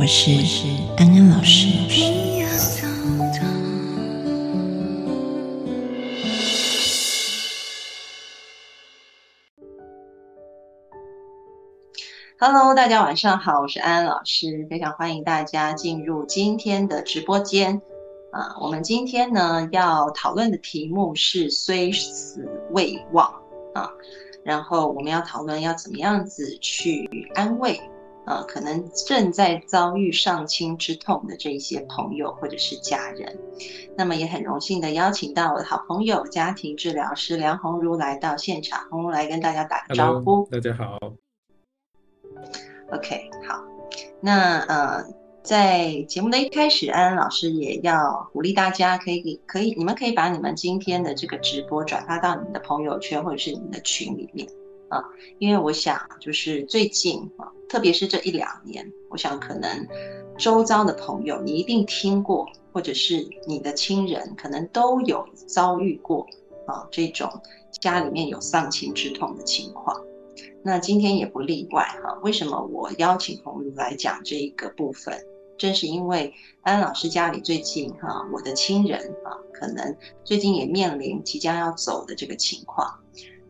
我是安安老师。Hello，大家晚上好，我是安安老师，非常欢迎大家进入今天的直播间。啊，我们今天呢要讨论的题目是“虽死未忘”啊。然后我们要讨论要怎么样子去安慰，呃，可能正在遭遇丧亲之痛的这一些朋友或者是家人。那么也很荣幸的邀请到我的好朋友家庭治疗师梁红茹来到现场，红茹来跟大家打个招呼。大家好。OK，好，那呃。在节目的一开始，安安老师也要鼓励大家，可以可以，你们可以把你们今天的这个直播转发到你们的朋友圈或者是你们的群里面啊，因为我想就是最近啊，特别是这一两年，我想可能周遭的朋友你一定听过，或者是你的亲人可能都有遭遇过啊这种家里面有丧亲之痛的情况。那今天也不例外哈。为什么我邀请红茹来讲这一个部分？正是因为安老师家里最近哈，我的亲人啊，可能最近也面临即将要走的这个情况。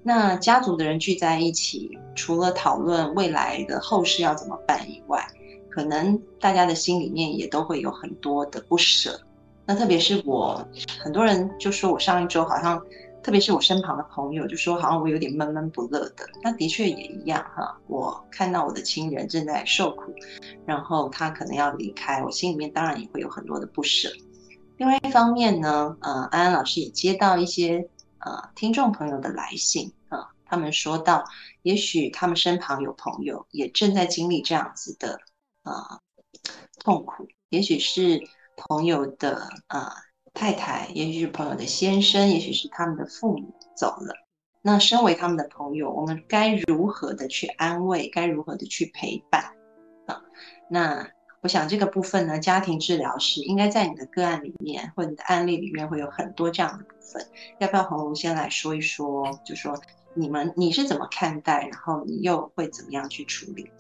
那家族的人聚在一起，除了讨论未来的后事要怎么办以外，可能大家的心里面也都会有很多的不舍。那特别是我，很多人就说我上一周好像。特别是我身旁的朋友就说，好像我有点闷闷不乐的。那的确也一样哈。我看到我的亲人正在受苦，然后他可能要离开，我心里面当然也会有很多的不舍。另外一方面呢，呃，安安老师也接到一些呃听众朋友的来信，他们说到，也许他们身旁有朋友也正在经历这样子的呃痛苦，也许是朋友的呃。太太，也许是朋友的先生，也许是他们的父母走了。那身为他们的朋友，我们该如何的去安慰？该如何的去陪伴？啊，那我想这个部分呢，家庭治疗师应该在你的个案里面或你的案例里面会有很多这样的部分。要不要红红先来说一说？就说你们你是怎么看待？然后你又会怎么样去处理？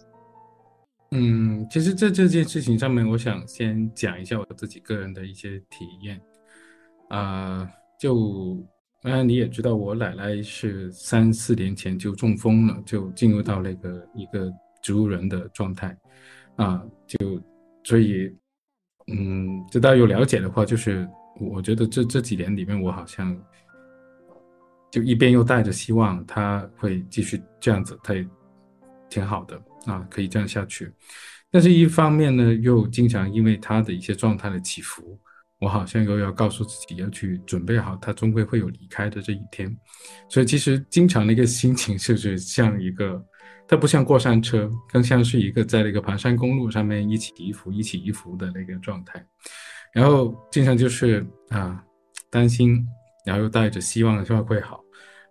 嗯，其实在这件事情上面，我想先讲一下我自己个人的一些体验。啊，就当然你也知道，我奶奶是三四年前就中风了，就进入到那个一个植物人的状态，啊，就所以，嗯，就大家有了解的话，就是我觉得这这几年里面，我好像就一边又带着希望他会继续这样子，他也挺好的啊，可以这样下去，但是一方面呢，又经常因为他的一些状态的起伏。我好像又要告诉自己要去准备好，他终归会有离开的这一天，所以其实经常的一个心情就是像一个，它不像过山车，更像是一个在那个盘山公路上面一起一伏、一起一伏的那个状态，然后经常就是啊担心，然后又带着希望希望会好，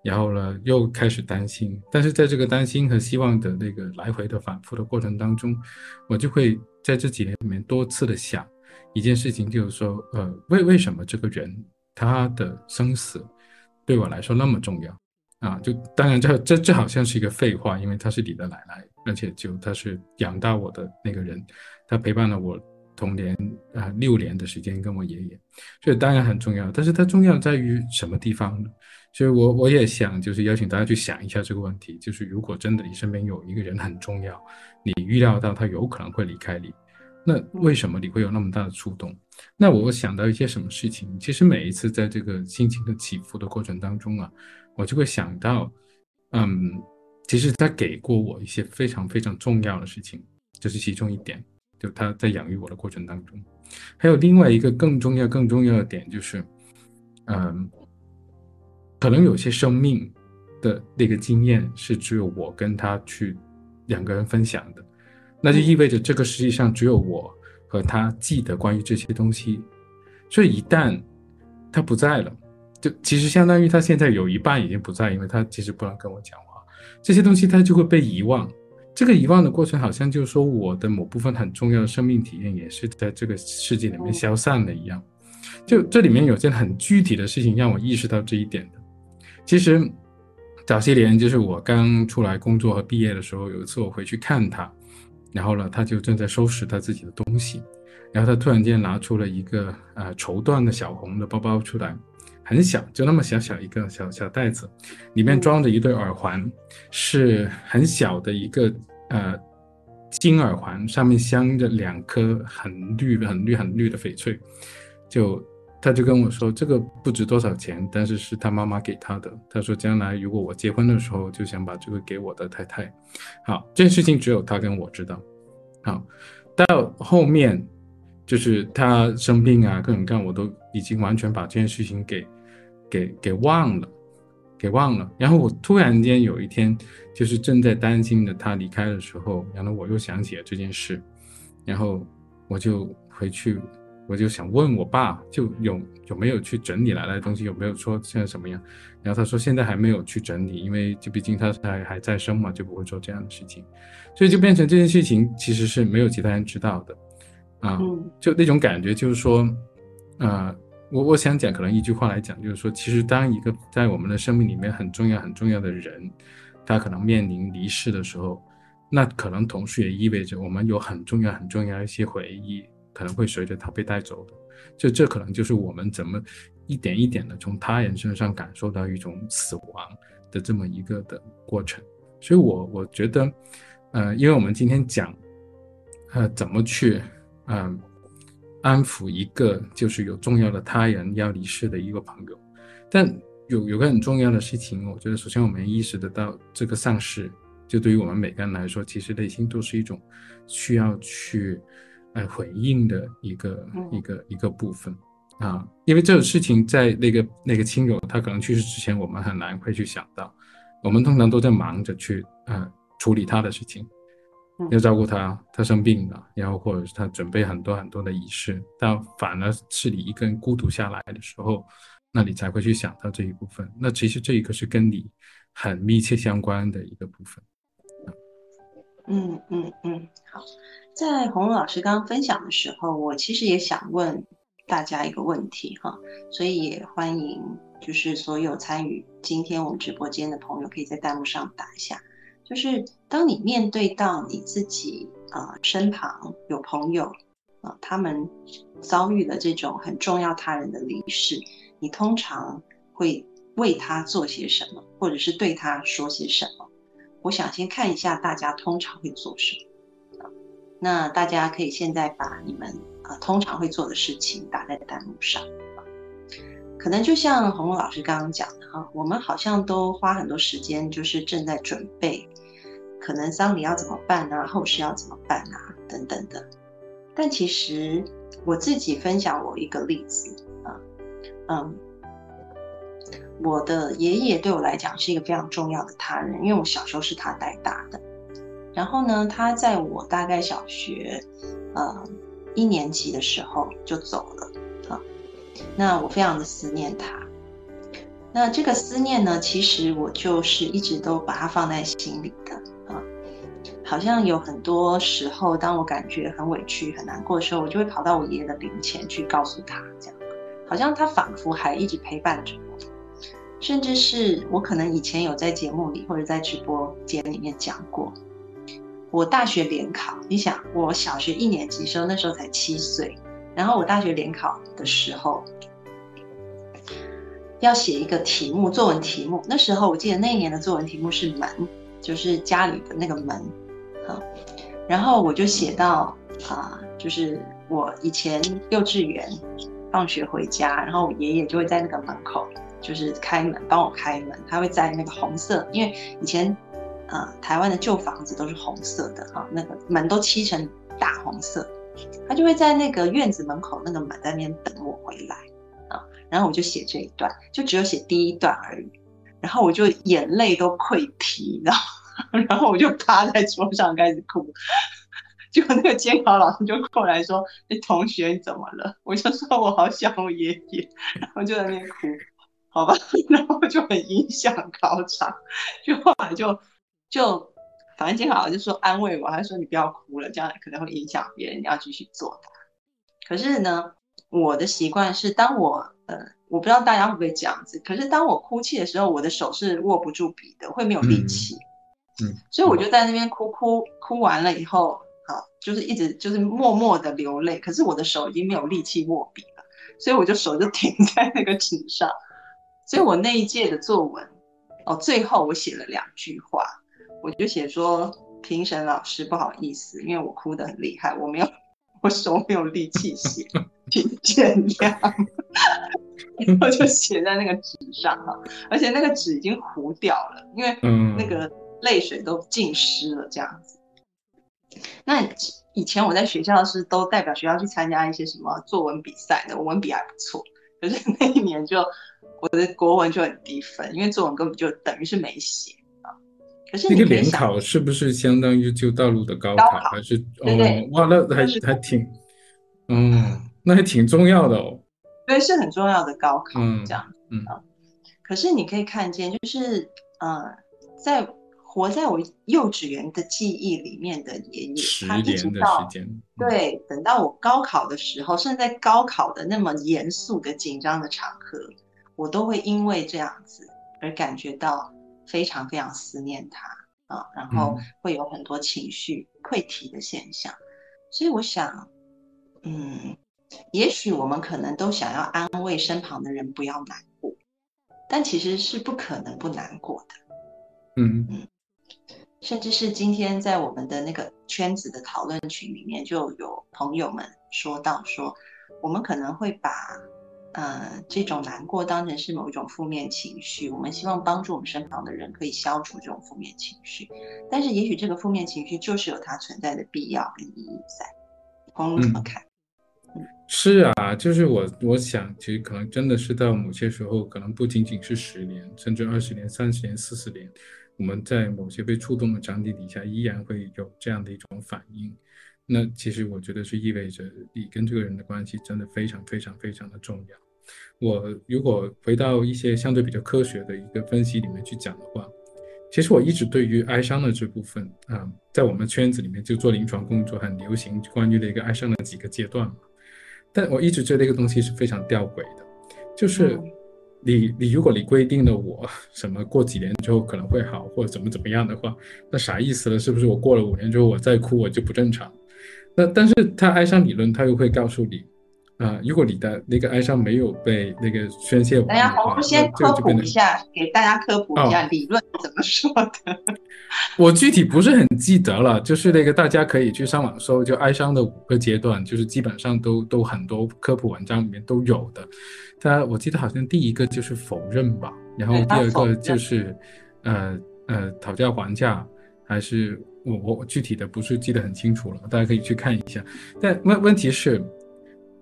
然后呢又开始担心，但是在这个担心和希望的那个来回的反复的过程当中，我就会在这几年里面多次的想。一件事情就是说，呃，为为什么这个人他的生死对我来说那么重要啊？就当然这这这好像是一个废话，因为他是你的奶奶，而且就他是养大我的那个人，他陪伴了我童年啊六年的时间，跟我爷爷，所以当然很重要。但是它重要在于什么地方呢？所以我我也想就是邀请大家去想一下这个问题，就是如果真的你身边有一个人很重要，你预料到他有可能会离开你。那为什么你会有那么大的触动？那我想到一些什么事情？其实每一次在这个心情的起伏的过程当中啊，我就会想到，嗯，其实他给过我一些非常非常重要的事情，这是其中一点。就他在养育我的过程当中，还有另外一个更重要、更重要的点就是，嗯，可能有些生命的那个经验是只有我跟他去两个人分享的。那就意味着这个世界上只有我和他记得关于这些东西。所以一旦他不在了，就其实相当于他现在有一半已经不在，因为他其实不能跟我讲话，这些东西他就会被遗忘。这个遗忘的过程，好像就是说我的某部分很重要的生命体验，也是在这个世界里面消散了一样。就这里面有件很具体的事情让我意识到这一点的。其实早些年，就是我刚出来工作和毕业的时候，有一次我回去看他，然后呢，他就正在收拾他自己的东西，然后他突然间拿出了一个呃绸缎的小红的包包出来。很小，就那么小小一个小小袋子，里面装着一对耳环，是很小的一个呃金耳环，上面镶着两颗很绿很绿很绿的翡翠。就他就跟我说，这个不值多少钱，但是是他妈妈给他的。他说将来如果我结婚的时候，就想把这个给我的太太。好，这件事情只有他跟我知道。好，到后面就是他生病啊，各种各样，我都已经完全把这件事情给。给给忘了，给忘了。然后我突然间有一天，就是正在担心的他离开的时候，然后我又想起了这件事，然后我就回去，我就想问我爸，就有有没有去整理来的东西，有没有说现在什么样？然后他说现在还没有去整理，因为就毕竟他还还在生嘛，就不会做这样的事情，所以就变成这件事情其实是没有其他人知道的，啊，就那种感觉就是说，啊。我我想讲，可能一句话来讲，就是说，其实当一个在我们的生命里面很重要、很重要的人，他可能面临离世的时候，那可能同时也意味着我们有很重要、很重要一些回忆，可能会随着他被带走的。就这可能就是我们怎么一点一点的从他人身上感受到一种死亡的这么一个的过程。所以，我我觉得，呃，因为我们今天讲，呃，怎么去，嗯。安抚一个就是有重要的他人要离世的一个朋友，但有有个很重要的事情，我觉得首先我们意识得到这个丧事，就对于我们每个人来说，其实内心都是一种需要去呃回应的一个一个一个部分。啊，因为这种事情在那个那个亲友他可能去世之前，我们很难会去想到，我们通常都在忙着去呃处理他的事情。要照顾他，他生病了，然后或者是他准备很多很多的仪式，但反而是你一个人孤独下来的时候，那你才会去想到这一部分。那其实这一个是跟你很密切相关的一个部分。嗯嗯嗯，好，在红老师刚刚分享的时候，我其实也想问大家一个问题哈，所以也欢迎就是所有参与今天我们直播间的朋友，可以在弹幕上打一下。就是当你面对到你自己啊身旁有朋友啊，他们遭遇了这种很重要他人的离世，你通常会为他做些什么，或者是对他说些什么？我想先看一下大家通常会做什么。那大家可以现在把你们啊通常会做的事情打在弹幕上。可能就像红红老师刚刚讲的哈，我们好像都花很多时间，就是正在准备。可能丧礼要怎么办啊？后事要怎么办啊？等等的。但其实我自己分享我一个例子啊，嗯，我的爷爷对我来讲是一个非常重要的他人，因为我小时候是他带大的。然后呢，他在我大概小学呃一年级的时候就走了啊。那我非常的思念他。那这个思念呢，其实我就是一直都把它放在心里的。好像有很多时候，当我感觉很委屈、很难过的时候，我就会跑到我爷爷的灵前去告诉他，这样，好像他仿佛还一直陪伴着我。甚至是我可能以前有在节目里或者在直播间里面讲过，我大学联考，你想，我小学一年级时候，那时候才七岁，然后我大学联考的时候要写一个题目，作文题目。那时候我记得那一年的作文题目是门，就是家里的那个门。然后我就写到啊，就是我以前幼稚园放学回家，然后我爷爷就会在那个门口，就是开门帮我开门。他会在那个红色，因为以前啊台湾的旧房子都是红色的哈，那个门都漆成大红色。他就会在那个院子门口那个门在那边等我回来啊。然后我就写这一段，就只有写第一段而已。然后我就眼泪都溃堤，你知道吗。然后我就趴在桌上开始哭，结果那个监考老师就过来说：“哎，同学你怎么了？”我就说：“我好想我爷爷。”然后就在那边哭，好吧，然后就很影响考场，就后来就就反正监考老师就说安慰我，他说：“你不要哭了，这样可能会影响别人，你要继续做它。”可是呢，我的习惯是，当我呃，我不知道大家会不会这样子，可是当我哭泣的时候，我的手是握不住笔的，会没有力气。嗯，所以我就在那边哭哭哭完了以后，好，就是一直就是默默的流泪，可是我的手已经没有力气握笔了，所以我就手就停在那个纸上。所以我那一届的作文，哦，最后我写了两句话，我就写说评审老师不好意思，因为我哭得很厉害，我没有我手没有力气写，请见谅。然后就写在那个纸上哈，而且那个纸已经糊掉了，因为那个。泪水都浸湿了，这样子。那以前我在学校是都代表学校去参加一些什么作文比赛的，我文笔还不错。可是那一年就我的国文就很低分，因为作文根本就等于是没写啊。可是那个联考是不是相当于就大陆的高考还是？对对，哇，那还是还挺，嗯，那还挺重要的哦。对，是很重要的高考这样。嗯啊。可是你可以看见，就是呃，在活在我幼稚园的记忆里面的爷爷，他一直到对，等到我高考的时候，甚至在高考的那么严肃的紧张的场合，我都会因为这样子而感觉到非常非常思念他啊，然后会有很多情绪溃堤的现象。所以我想，嗯，也许我们可能都想要安慰身旁的人不要难过，但其实是不可能不难过的。嗯嗯。甚至是今天在我们的那个圈子的讨论群里面，就有朋友们说到说，我们可能会把，呃，这种难过当成是某一种负面情绪，我们希望帮助我们身旁的人可以消除这种负面情绪，但是也许这个负面情绪就是有它存在的必要跟意义在。红怎么看？是啊，就是我我想，其实可能真的是到某些时候，可能不仅仅是十年，甚至二十年、三十年、四十年。我们在某些被触动的场景底下，依然会有这样的一种反应。那其实我觉得是意味着你跟这个人的关系真的非常非常非常的重要。我如果回到一些相对比较科学的一个分析里面去讲的话，其实我一直对于哀伤的这部分啊，在我们圈子里面就做临床工作很流行关于的一个哀伤的几个阶段嘛。但我一直觉得一个东西是非常吊诡的，就是。你你如果你规定了我什么过几年之后可能会好或者怎么怎么样的话，那啥意思呢？是不是我过了五年之后我再哭我就不正常？那但是他爱上理论他又会告诉你，啊，如果你的那个哀伤没有被那个宣泄完的话，先科普一下，给大家科普一下理论怎么说的。我具体不是很记得了，就是那个大家可以去上网搜，就哀伤的五个阶段，就是基本上都都很多科普文章里面都有的。他我记得好像第一个就是否认吧，然后第二个就是，呃呃讨价还价，还是我我具体的不是记得很清楚了，大家可以去看一下。但问问题是，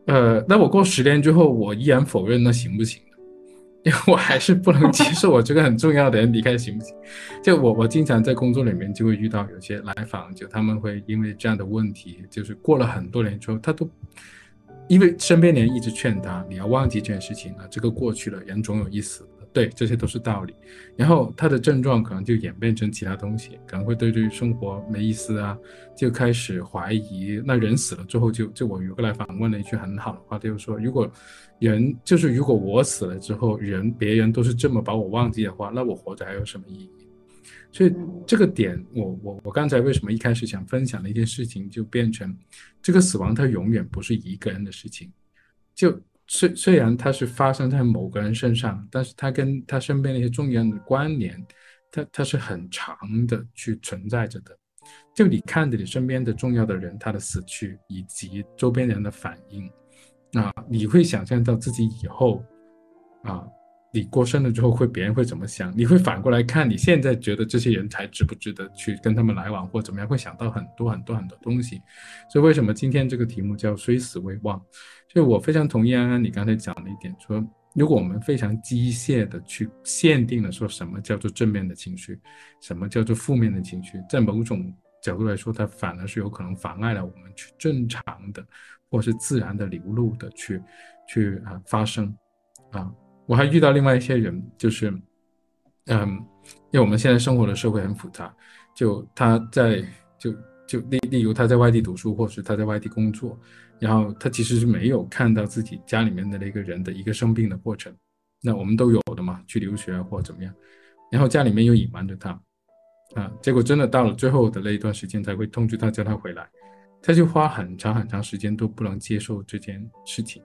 呃，那我过十年之后我依然否认，那行不行？因为我还是不能接受我这个很重要的人离开，行不行？就我我经常在工作里面就会遇到有些来访，就他们会因为这样的问题，就是过了很多年之后，他都。因为身边人一直劝他，你要忘记这件事情啊，这个过去了，人总有一死，对，这些都是道理。然后他的症状可能就演变成其他东西，可能会对这生活没意思啊，就开始怀疑。那人死了之后，就就我有个来访问了一句很好的话，就是说，如果人就是如果我死了之后，人别人都是这么把我忘记的话，那我活着还有什么意义？所以这个点，我我我刚才为什么一开始想分享的一件事情，就变成这个死亡它永远不是一个人的事情，就虽虽然它是发生在某个人身上，但是他跟他身边那些重要的关联，它它是很长的去存在着的。就你看着你身边的重要的人他的死去，以及周边人的反应，啊，你会想象到自己以后，啊。你过生了之后，会别人会怎么想？你会反过来看，你现在觉得这些人才值不值得去跟他们来往，或怎么样？会想到很多很多很多东西。所以为什么今天这个题目叫“虽死未忘”？就我非常同意安安你刚才讲的一点，说如果我们非常机械的去限定了说什么叫做正面的情绪，什么叫做负面的情绪，在某种角度来说，它反而是有可能妨碍了我们去正常的或是自然的流露的去去啊发生啊。我还遇到另外一些人，就是嗯，因为我们现在生活的社会很复杂，就他在就就例例如他在外地读书，或是他在外地工作，然后他其实是没有看到自己家里面的那个人的一个生病的过程。那我们都有的嘛，去留学或怎么样，然后家里面又隐瞒着他，啊，结果真的到了最后的那一段时间才会通知他叫他回来，他就花很长很长时间都不能接受这件事情，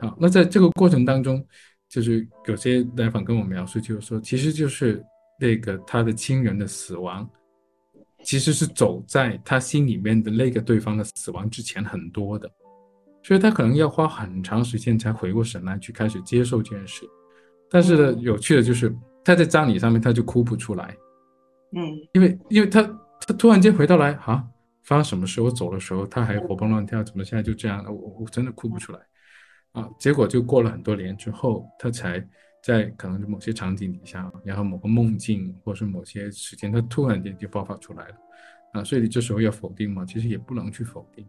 好，那在这个过程当中，就是有些来访跟我描述，就是说，其实就是那个他的亲人的死亡，其实是走在他心里面的那个对方的死亡之前很多的，所以他可能要花很长时间才回过神来去开始接受这件事。但是呢，有趣的就是他在葬礼上面他就哭不出来，嗯，因为因为他他突然间回到来啊，发生什么事？我走的时候他还活蹦乱跳，怎么现在就这样了？我我真的哭不出来啊！结果就过了很多年之后，他才在可能某些场景底下，然后某个梦境或是某些时间，他突然间就爆发出来了啊！所以你这时候要否定吗？其实也不能去否定。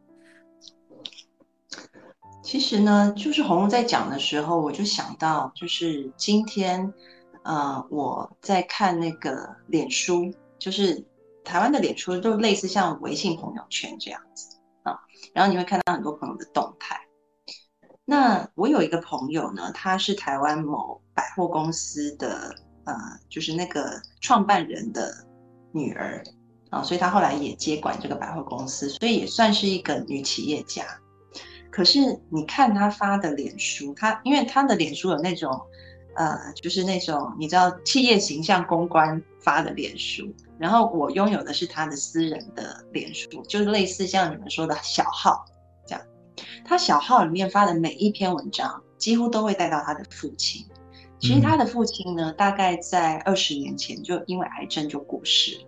其实呢，就是红红在讲的时候，我就想到，就是今天，呃，我在看那个脸书，就是台湾的脸书，就类似像微信朋友圈这样子啊。然后你会看到很多朋友的动态。那我有一个朋友呢，他是台湾某百货公司的，呃，就是那个创办人的女儿啊，所以她后来也接管这个百货公司，所以也算是一个女企业家。可是你看他发的脸书，他因为他的脸书有那种，呃，就是那种你知道企业形象公关发的脸书，然后我拥有的是他的私人的脸书，就是类似像你们说的小号。他小号里面发的每一篇文章，几乎都会带到他的父亲。其实他的父亲呢，大概在二十年前就因为癌症就过世了，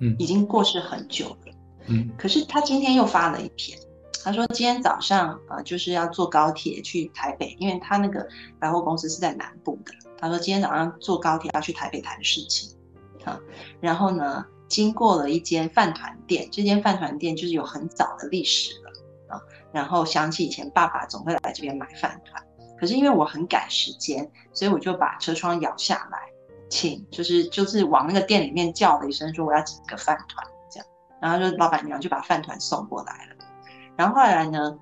嗯，已经过世很久了，嗯。可是他今天又发了一篇。他说今天早上呃就是要坐高铁去台北，因为他那个百货公司是在南部的。他说今天早上坐高铁要去台北谈事情，啊，然后呢经过了一间饭团店，这间饭团店就是有很早的历史。然后想起以前爸爸总会来这边买饭团，可是因为我很赶时间，所以我就把车窗摇下来，请就是就是往那个店里面叫了一声说我要几个饭团这样，然后就老板娘就把饭团送过来了。然后后来呢？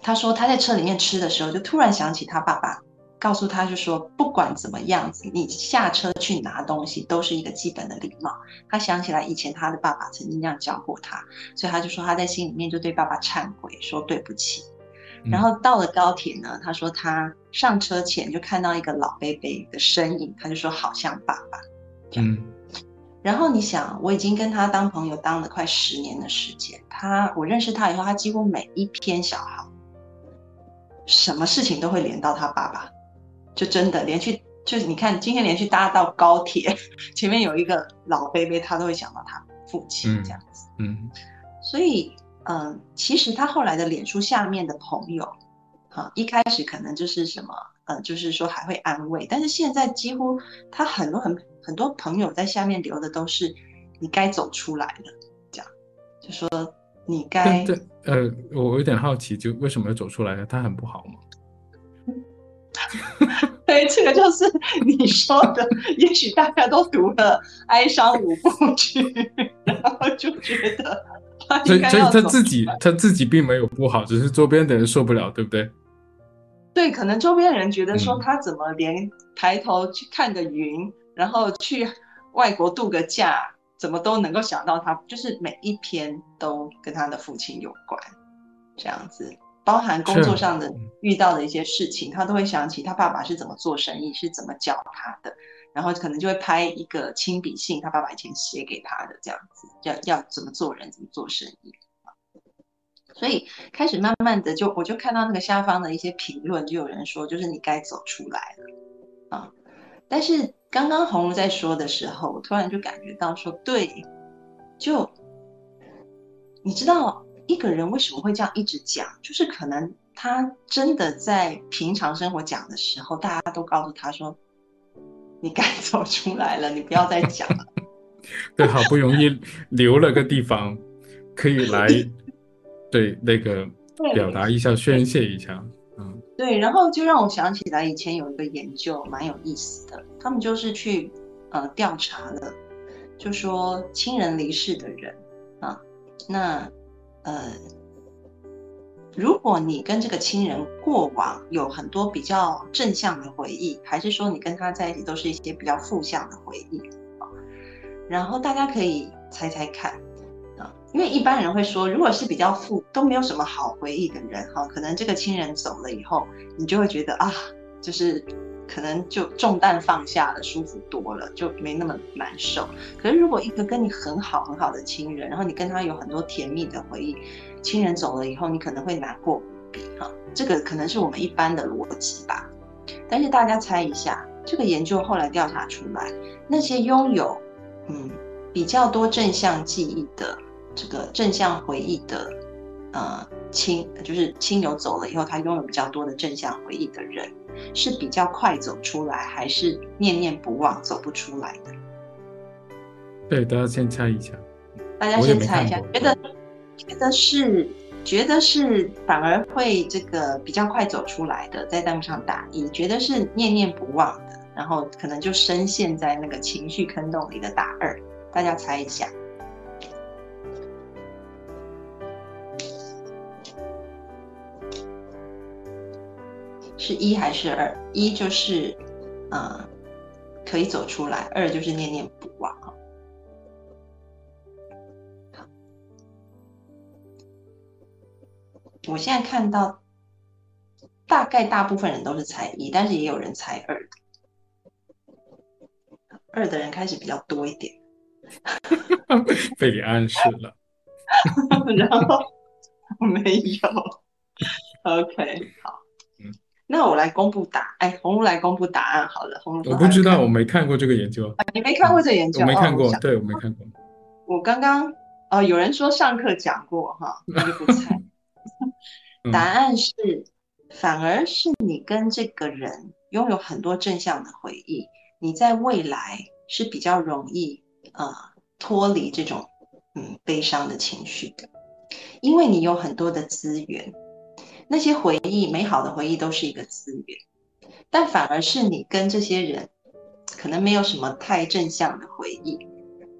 他说他在车里面吃的时候，就突然想起他爸爸告诉他就说，不管怎么样子，你下车去拿东西都是一个基本的礼貌。他想起来以前他的爸爸曾经这样教过他，所以他就说他在心里面就对爸爸忏悔，说对不起。然后到了高铁呢，他说他上车前就看到一个老伯伯的身影，他就说好像爸爸。嗯。然后你想，我已经跟他当朋友当了快十年的时间。他我认识他以后，他几乎每一篇小号，什么事情都会连到他爸爸，就真的连续就是你看今天连续搭到高铁，前面有一个老贝贝，他都会想到他父亲这样子。嗯，所以嗯，其实他后来的脸书下面的朋友，哈，一开始可能就是什么，呃，就是说还会安慰，但是现在几乎他很多很。很多朋友在下面留的都是“你该走出来了”，这样就说你该对呃，我有点好奇，就为什么要走出来呢？他很不好吗？对，这个就是 你说的。也许大家都读了哀伤五部曲，然后就觉得他所以所以他自己他自己并没有不好，只是周边的人受不了，对不对？对，可能周边人觉得说他怎么连抬头去看个云。然后去外国度个假，怎么都能够想到他，就是每一篇都跟他的父亲有关，这样子，包含工作上的遇到的一些事情，他都会想起他爸爸是怎么做生意，是怎么教他的，然后可能就会拍一个亲笔信，他爸爸以前写给他的这样子，要要怎么做人，怎么做生意，所以开始慢慢的就我就看到那个下方的一些评论，就有人说，就是你该走出来了啊，但是。刚刚红茹在说的时候，我突然就感觉到说，对，就你知道一个人为什么会这样一直讲，就是可能他真的在平常生活讲的时候，大家都告诉他说，你该 走出来了，你不要再讲了。对，好不容易留了个地方，可以来 对那个表达一下、宣泄一下。嗯，对，然后就让我想起来以前有一个研究蛮有意思的，他们就是去呃调查了，就说亲人离世的人啊，那呃。如果你跟这个亲人过往有很多比较正向的回忆，还是说你跟他在一起都是一些比较负向的回忆啊？然后大家可以猜猜看啊，因为一般人会说，如果是比较负都没有什么好回忆的人哈，可能这个亲人走了以后，你就会觉得啊，就是可能就重担放下了，舒服多了，就没那么难受。可是如果一个跟你很好很好的亲人，然后你跟他有很多甜蜜的回忆。亲人走了以后，你可能会难过无比哈，这个可能是我们一般的逻辑吧。但是大家猜一下，这个研究后来调查出来，那些拥有嗯比较多正向记忆的这个正向回忆的呃亲，就是亲友走了以后，他拥有比较多的正向回忆的人，是比较快走出来，还是念念不忘走不出来的？对，大家先猜一下。大家先猜一下，觉得。觉得是，觉得是，反而会这个比较快走出来的，在弹幕上打一；觉得是念念不忘的，然后可能就深陷在那个情绪坑洞里的打二。大家猜一下，是一还是二？一就是，嗯，可以走出来；二就是念念不忘。我现在看到，大概大部分人都是猜一，但是也有人猜二的。二的人开始比较多一点，被你暗示了。然后没有。OK，好。嗯，那我来公布答，哎，红茹来公布答案好了。红茹，我不知道，我没看过这个研究。你没看过这研究？我没看过，对我没看过。我刚刚呃，有人说上课讲过哈，那就不 猜。答案是，反而是你跟这个人拥有很多正向的回忆，你在未来是比较容易呃脱离这种嗯悲伤的情绪的，因为你有很多的资源，那些回忆美好的回忆都是一个资源，但反而是你跟这些人可能没有什么太正向的回忆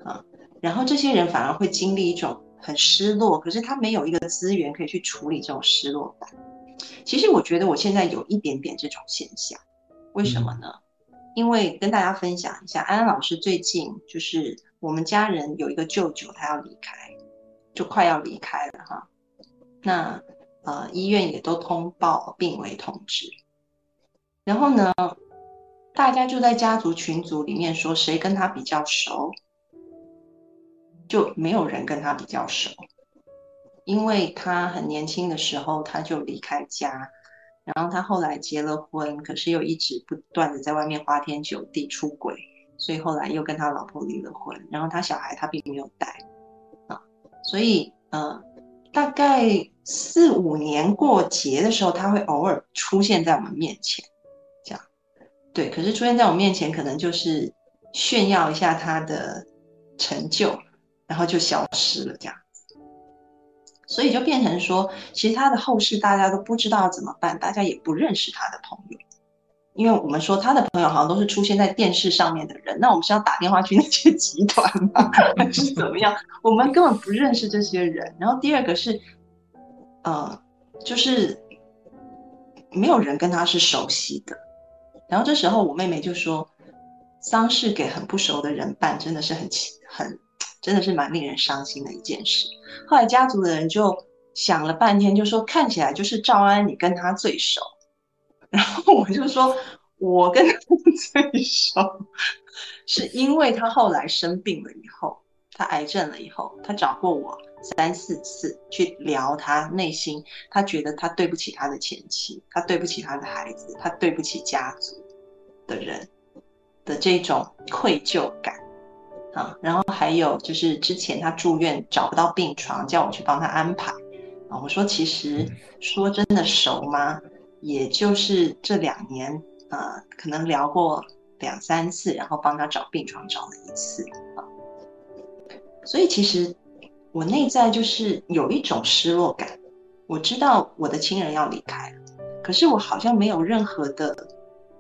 啊，然后这些人反而会经历一种。很失落，可是他没有一个资源可以去处理这种失落感。其实我觉得我现在有一点点这种现象，为什么呢？因为跟大家分享一下，安安老师最近就是我们家人有一个舅舅，他要离开，就快要离开了哈。那呃医院也都通报病危通知，然后呢，大家就在家族群组里面说谁跟他比较熟。就没有人跟他比较熟，因为他很年轻的时候他就离开家，然后他后来结了婚，可是又一直不断的在外面花天酒地出轨，所以后来又跟他老婆离了婚，然后他小孩他并没有带啊，所以呃大概四五年过节的时候，他会偶尔出现在我们面前，这样对，可是出现在我面前可能就是炫耀一下他的成就。然后就消失了，这样，所以就变成说，其实他的后事大家都不知道怎么办，大家也不认识他的朋友，因为我们说他的朋友好像都是出现在电视上面的人，那我们是要打电话去那些集团吗，还是怎么样？我们根本不认识这些人。然后第二个是，呃，就是没有人跟他是熟悉的。然后这时候我妹妹就说，丧事给很不熟的人办，真的是很很。真的是蛮令人伤心的一件事。后来家族的人就想了半天，就说看起来就是赵安，你跟他最熟。然后我就说，我跟他最熟，是因为他后来生病了以后，他癌症了以后，他找过我三四次去聊他内心，他觉得他对不起他的前妻，他对不起他的孩子，他对不起家族的人的这种愧疚感。啊，然后还有就是之前他住院找不到病床，叫我去帮他安排。啊，我说其实说真的熟吗？也就是这两年，呃，可能聊过两三次，然后帮他找病床找了一次。啊，所以其实我内在就是有一种失落感。我知道我的亲人要离开了，可是我好像没有任何的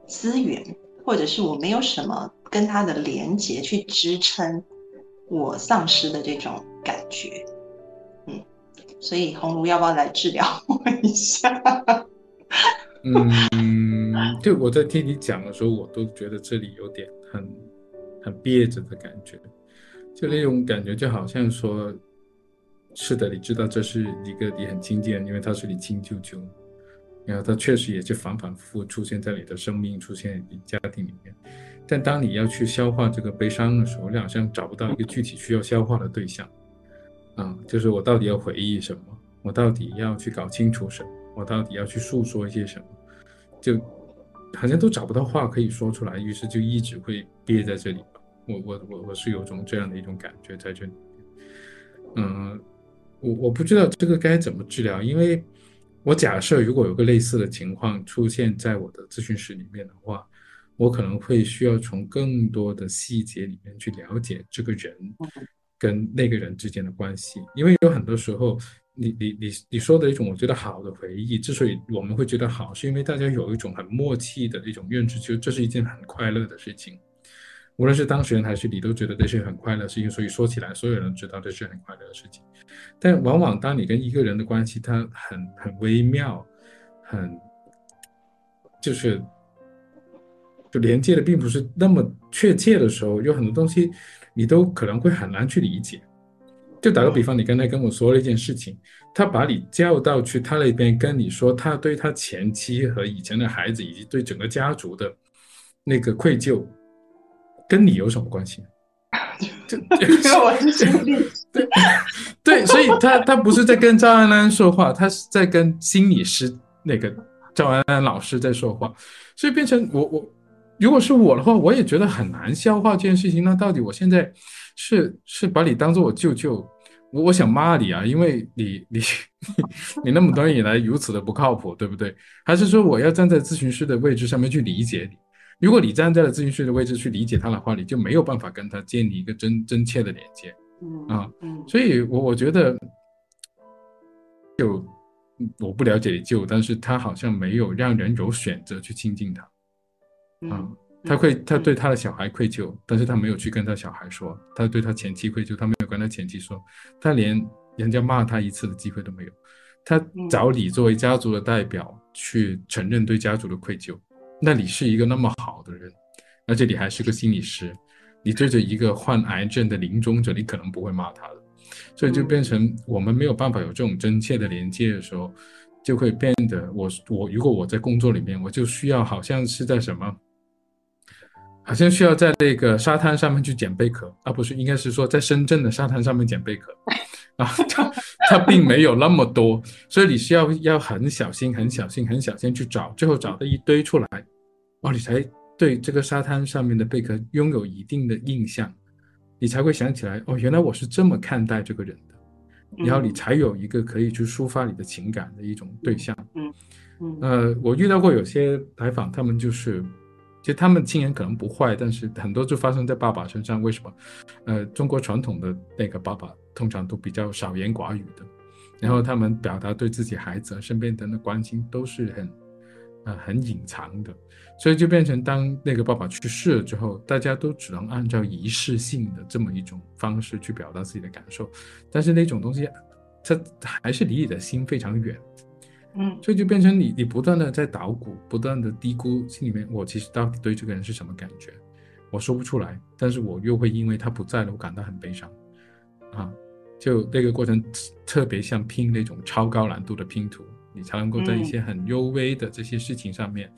资源，或者是我没有什么跟他的连接去支撑我丧失的这种感觉。嗯，所以红炉要不要来治疗我一下？嗯，就我在听你讲的时候，我都觉得这里有点很很憋着的感觉，就那种感觉，就好像说，是的，你知道这是一个你很亲近，因为他是你亲舅舅，然后他确实也是反反复复出现在你的生命，出现你家庭里面，但当你要去消化这个悲伤的时候，你好像找不到一个具体需要消化的对象，啊，就是我到底要回忆什么，我到底要去搞清楚什么。我到底要去诉说一些什么，就好像都找不到话可以说出来，于是就一直会憋在这里。我我我我是有种这样的一种感觉在这里。嗯，我我不知道这个该怎么治疗，因为我假设如果有个类似的情况出现在我的咨询室里面的话，我可能会需要从更多的细节里面去了解这个人跟那个人之间的关系，因为有很多时候。你你你你说的一种我觉得好的回忆，之所以我们会觉得好，是因为大家有一种很默契的一种认知，就这是一件很快乐的事情。无论是当事人还是你，都觉得这是很快乐事情，所以说起来，所有人知道这是很快乐的事情。但往往当你跟一个人的关系，它很很微妙，很就是就连接的并不是那么确切的时候，有很多东西你都可能会很难去理解。就打个比方，你刚才跟我说了一件事情，他把你叫到去他那边跟你说，他对他前妻和以前的孩子以及对整个家族的那个愧疚，跟你有什么关系？就我是兄弟对对，所以他他不是在跟赵安安说话，他是在跟心理师那个赵安安老师在说话，所以变成我我如果是我的话，我也觉得很难消化这件事情。那到底我现在？是是把你当做我舅舅，我我想骂你啊，因为你你 你那么多年以来如此的不靠谱，对不对？还是说我要站在咨询师的位置上面去理解你？如果你站在了咨询师的位置去理解他的话，你就没有办法跟他建立一个真真切的连接。嗯啊，所以我我觉得，就我不了解你舅，但是他好像没有让人有选择去亲近他。嗯。他会，他对他的小孩愧疚，但是他没有去跟他小孩说；他对他前妻愧疚，他没有跟他前妻说；他连人家骂他一次的机会都没有。他找你作为家族的代表去承认对家族的愧疚。那你是一个那么好的人，而且你还是个心理师，你对着一个患癌症的临终者，你可能不会骂他的。所以就变成我们没有办法有这种真切的连接的时候，就会变得我我如果我在工作里面，我就需要好像是在什么。好像需要在那个沙滩上面去捡贝壳，而不是应该是说在深圳的沙滩上面捡贝壳。啊，它它并没有那么多，所以你需要要很小心、很小心、很小心去找，最后找到一堆出来，哦，你才对这个沙滩上面的贝壳拥有一定的印象，你才会想起来，哦，原来我是这么看待这个人的，然后你才有一个可以去抒发你的情感的一种对象。嗯嗯，呃，我遇到过有些采访，他们就是。其实他们亲人可能不坏，但是很多就发生在爸爸身上。为什么？呃，中国传统的那个爸爸通常都比较少言寡语的，然后他们表达对自己孩子身边人的关心都是很，呃，很隐藏的。所以就变成当那个爸爸去世了之后，大家都只能按照仪式性的这么一种方式去表达自己的感受，但是那种东西，它还是离你的心非常远。嗯，所以就变成你，你不断的在捣鼓，不断的低估心里面，我其实到底对这个人是什么感觉，我说不出来，但是我又会因为他不在了，我感到很悲伤，啊，就那个过程特别像拼那种超高难度的拼图，你才能够在一些很幽微的这些事情上面，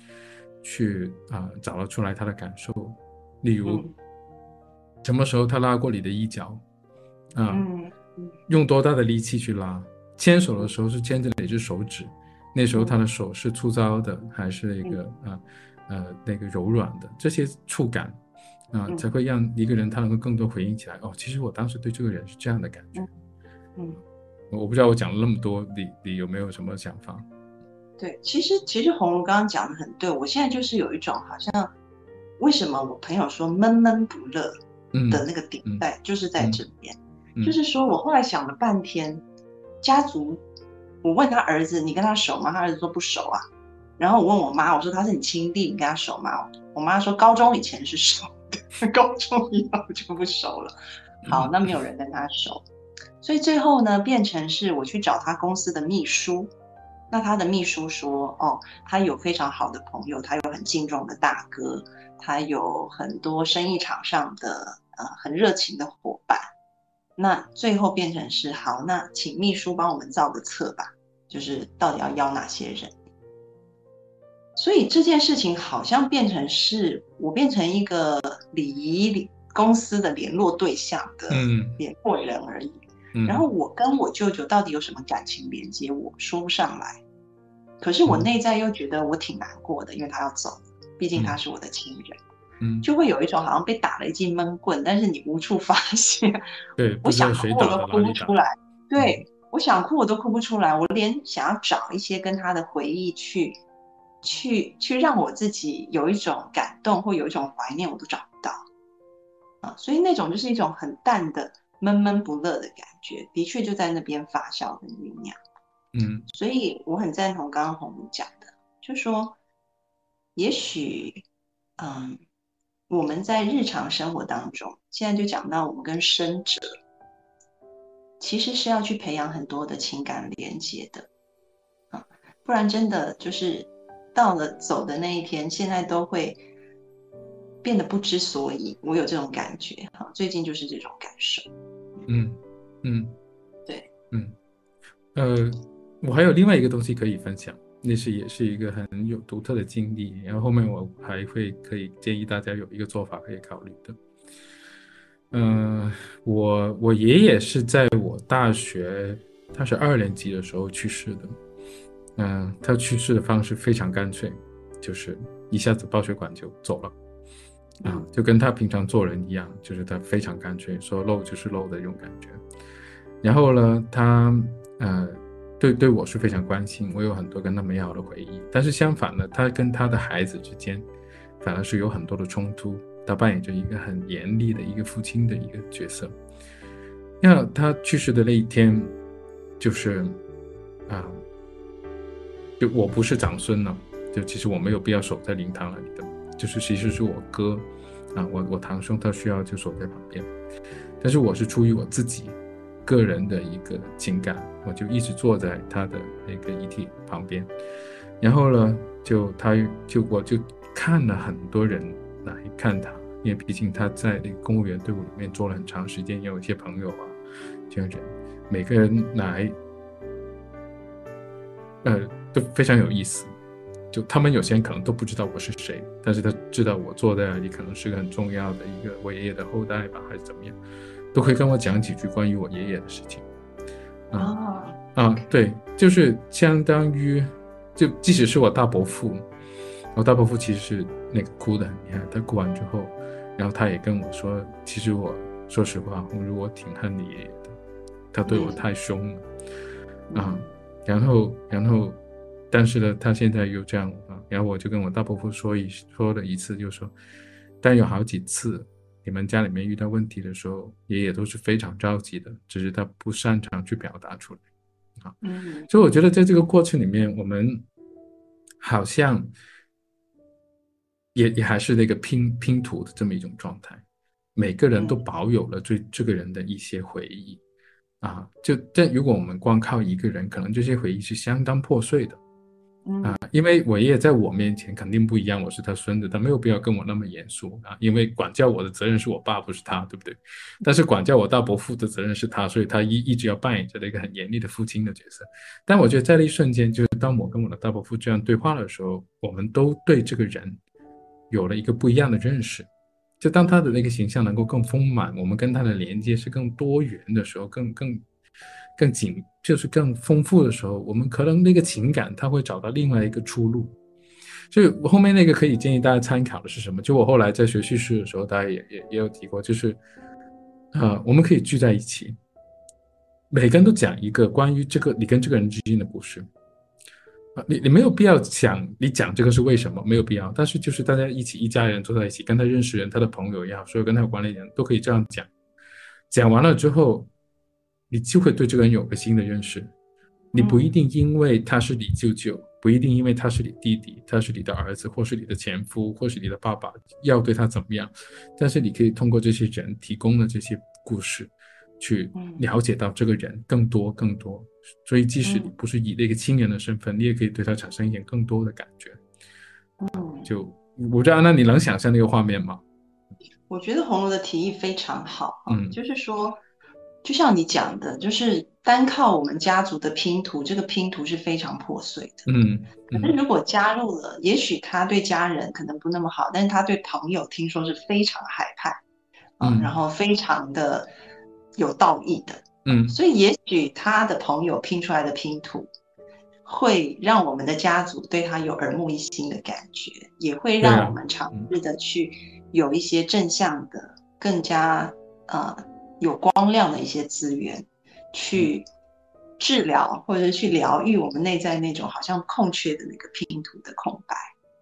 去啊找得出来他的感受，例如什么时候他拉过你的衣角，啊，用多大的力气去拉，牵手的时候是牵着哪只手指。那时候他的手是粗糙的，还是那个啊呃那个柔软的？这些触感啊，才会让一个人他能够更多回应起来。哦，其实我当时对这个人是这样的感觉。嗯，我不知道我讲了那么多，你你有没有什么想法？对，其实其实红龙刚刚讲的很对，我现在就是有一种好像，为什么我朋友说闷闷不乐的那个点在，就是在这边，就是说我后来想了半天，家族，我问他儿子，你跟他熟吗？他儿子说不熟啊。然后我问我妈，我说他是你亲弟，你跟他熟吗？我妈说高中以前是熟的，高中以后就不熟了。好，那没有人跟他熟，所以最后呢，变成是我去找他公司的秘书。那他的秘书说，哦，他有非常好的朋友，他有很敬重的大哥，他有很多生意场上的呃很热情的伙伴。那最后变成是好，那请秘书帮我们造个册吧，就是到底要邀哪些人。所以这件事情好像变成是我变成一个礼仪公司的联络对象的联络人而已。然后我跟我舅舅到底有什么感情连接，我说不上来。可是我内在又觉得我挺难过的，因为他要走，毕竟他是我的亲人。嗯，就会有一种好像被打了一记闷棍，但是你无处发泄。对，我想哭我都哭不出来。对，我想哭我都哭不出来。我连想要找一些跟他的回忆去，去，去让我自己有一种感动或有一种怀念，我都找不到。啊，所以那种就是一种很淡的闷闷不乐的感觉，的确就在那边发酵跟酝酿。嗯，所以我很赞同刚刚红讲的，就说，也许，嗯，我们在日常生活当中，现在就讲到我们跟生者，其实是要去培养很多的情感连接的，啊，不然真的就是到了走的那一天，现在都会变得不知所以。我有这种感觉，哈，最近就是这种感受。嗯嗯，对，嗯，呃。我还有另外一个东西可以分享，那是也是一个很有独特的经历。然后后面我还会可以建议大家有一个做法可以考虑的。嗯，我我爷爷是在我大学，他是二年级的时候去世的。嗯，他去世的方式非常干脆，就是一下子爆血管就走了，啊，就跟他平常做人一样，就是他非常干脆，说漏就是漏的这种感觉。然后呢，他呃。对，对我是非常关心，我有很多跟他美好的回忆。但是相反呢，他跟他的孩子之间，反而是有很多的冲突。他扮演着一个很严厉的一个父亲的一个角色。那他去世的那一天，就是啊，就我不是长孙了，就其实我没有必要守在灵堂那里的，就是其实是我哥啊，我我堂兄他需要就守在旁边，但是我是出于我自己。个人的一个情感，我就一直坐在他的那个遗体旁边，然后呢，就他就我就看了很多人来看他，因为毕竟他在那个公务员队伍里面做了很长时间，也有一些朋友啊，这样人，每个人来，呃，都非常有意思，就他们有些人可能都不知道我是谁，但是他知道我坐在那里可能是个很重要的一个我爷爷的后代吧，还是怎么样。都会跟我讲几句关于我爷爷的事情，啊啊，对，就是相当于，就即使是我大伯父，我大伯父其实是那个哭的很厉害，他哭完之后，然后他也跟我说，其实我说实话，我如果挺恨你爷爷的，他对我太凶了，啊，然后然后，但是呢，他现在又这样啊，然后我就跟我大伯父说一说了一次，就说，但有好几次。你们家里面遇到问题的时候，爷爷都是非常着急的，只是他不擅长去表达出来，啊，嗯，所以我觉得在这个过程里面，我们好像也也还是那个拼拼图的这么一种状态，每个人都保有了对这个人的一些回忆，啊，就但如果我们光靠一个人，可能这些回忆是相当破碎的。啊，因为我爷在我面前肯定不一样，我是他孙子，他没有必要跟我那么严肃啊。因为管教我的责任是我爸，不是他，对不对？但是管教我大伯父的责任是他，所以他一一直要扮演着一个很严厉的父亲的角色。但我觉得在那一瞬间，就是当我跟我的大伯父这样对话的时候，我们都对这个人有了一个不一样的认识。就当他的那个形象能够更丰满，我们跟他的连接是更多元的时候，更更。更紧就是更丰富的时候，我们可能那个情感它会找到另外一个出路。所以我后面那个可以建议大家参考的是什么？就我后来在学叙事的时候，大家也也也有提过，就是啊，我们可以聚在一起，每个人都讲一个关于这个你跟这个人之间的故事啊，你你没有必要讲你讲这个是为什么，没有必要。但是就是大家一起一家人坐在一起，跟他认识人，他的朋友也好，所有跟他有关的人都可以这样讲。讲完了之后。你就会对这个人有个新的认识。你不一定因为他是你舅舅，不一定因为他是你弟弟，他是你的儿子，或是你的前夫，或是你的爸爸，要对他怎么样？但是你可以通过这些人提供的这些故事，去了解到这个人更多更多。所以即使你不是以那个亲人的身份，你也可以对他产生一点更多的感觉。嗯，就我知道，那你能想象那个画面吗？我觉得红楼的提议非常好，嗯，就是说，就像你讲的，就是单靠我们家族的拼图，这个拼图是非常破碎的，嗯。可是如果加入了，也许他对家人可能不那么好，但是他对朋友听说是非常害怕，嗯，然后非常的有道义的，嗯，所以也许他的朋友拼出来的拼图，会让我们的家族对他有耳目一新的感觉，也会让我们尝试的去。有一些正向的、更加呃有光亮的一些资源，去治疗或者去疗愈我们内在那种好像空缺的那个拼图的空白。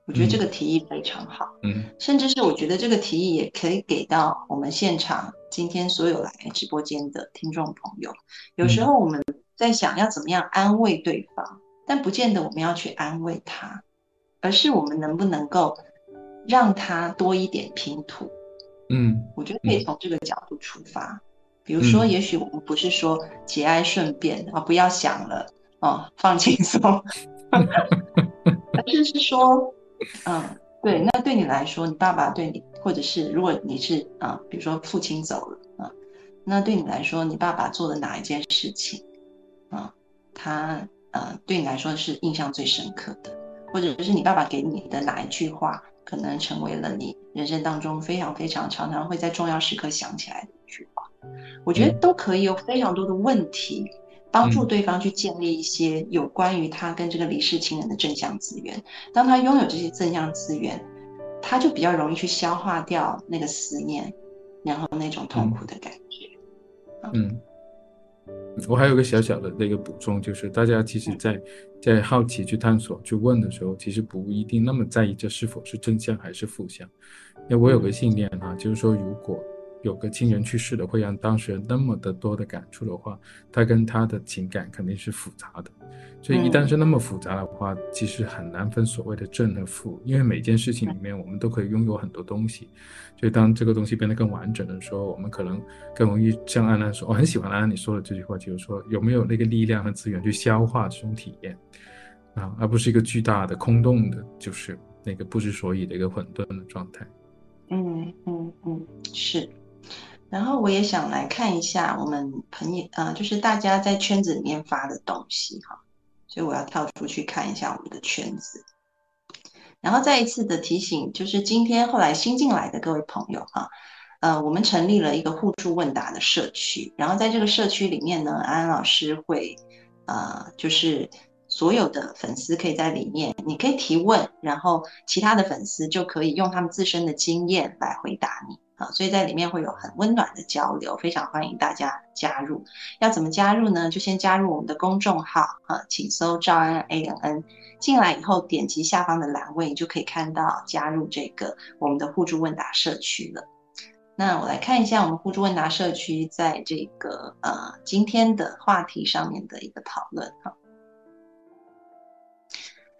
我觉得这个提议非常好，嗯，甚至是我觉得这个提议也可以给到我们现场今天所有来直播间的听众朋友。有时候我们在想要怎么样安慰对方，但不见得我们要去安慰他，而是我们能不能够。让他多一点拼图，嗯，我觉得可以从这个角度出发。比如说，也许我们不是说节哀顺变啊，不要想了哦，放轻松，而是是说，嗯，对，那对你来说，你爸爸对你，或者是如果你是啊，比如说父亲走了啊，那对你来说，你爸爸做的哪一件事情啊，他呃对你来说是印象最深刻的，或者是你爸爸给你的哪一句话？可能成为了你人生当中非常非常常常会在重要时刻想起来的我觉得都可以有非常多的问题，帮助对方去建立一些有关于他跟这个离世亲人的正向资源。当他拥有这些正向资源，他就比较容易去消化掉那个思念，然后那种痛苦的感觉。嗯。我还有个小小的那个补充，就是大家其实，在在好奇去探索去问的时候，其实不一定那么在意这是否是正向还是负向。因为我有个信念啊，就是说如果。有个亲人去世了，会让当事人那么的多的感触的话，他跟他的情感肯定是复杂的。所以一旦是那么复杂的话，其实很难分所谓的正和负，因为每件事情里面我们都可以拥有很多东西。所以当这个东西变得更完整的时候，我们可能更容易像安安说，我很喜欢安安你说的这句话，就是说有没有那个力量和资源去消化这种体验啊，而不是一个巨大的空洞的，就是那个不知所以的一个混沌的状态。嗯嗯嗯，是。然后我也想来看一下我们朋友，呃，就是大家在圈子里面发的东西哈，所以我要跳出去看一下我们的圈子。然后再一次的提醒，就是今天后来新进来的各位朋友哈，呃，我们成立了一个互助问答的社区，然后在这个社区里面呢，安安老师会，呃，就是所有的粉丝可以在里面，你可以提问，然后其他的粉丝就可以用他们自身的经验来回答你。啊，所以在里面会有很温暖的交流，非常欢迎大家加入。要怎么加入呢？就先加入我们的公众号啊，请搜赵安 A N N，进来以后点击下方的栏位，就可以看到加入这个我们的互助问答社区了。那我来看一下我们互助问答社区在这个呃今天的话题上面的一个讨论哈。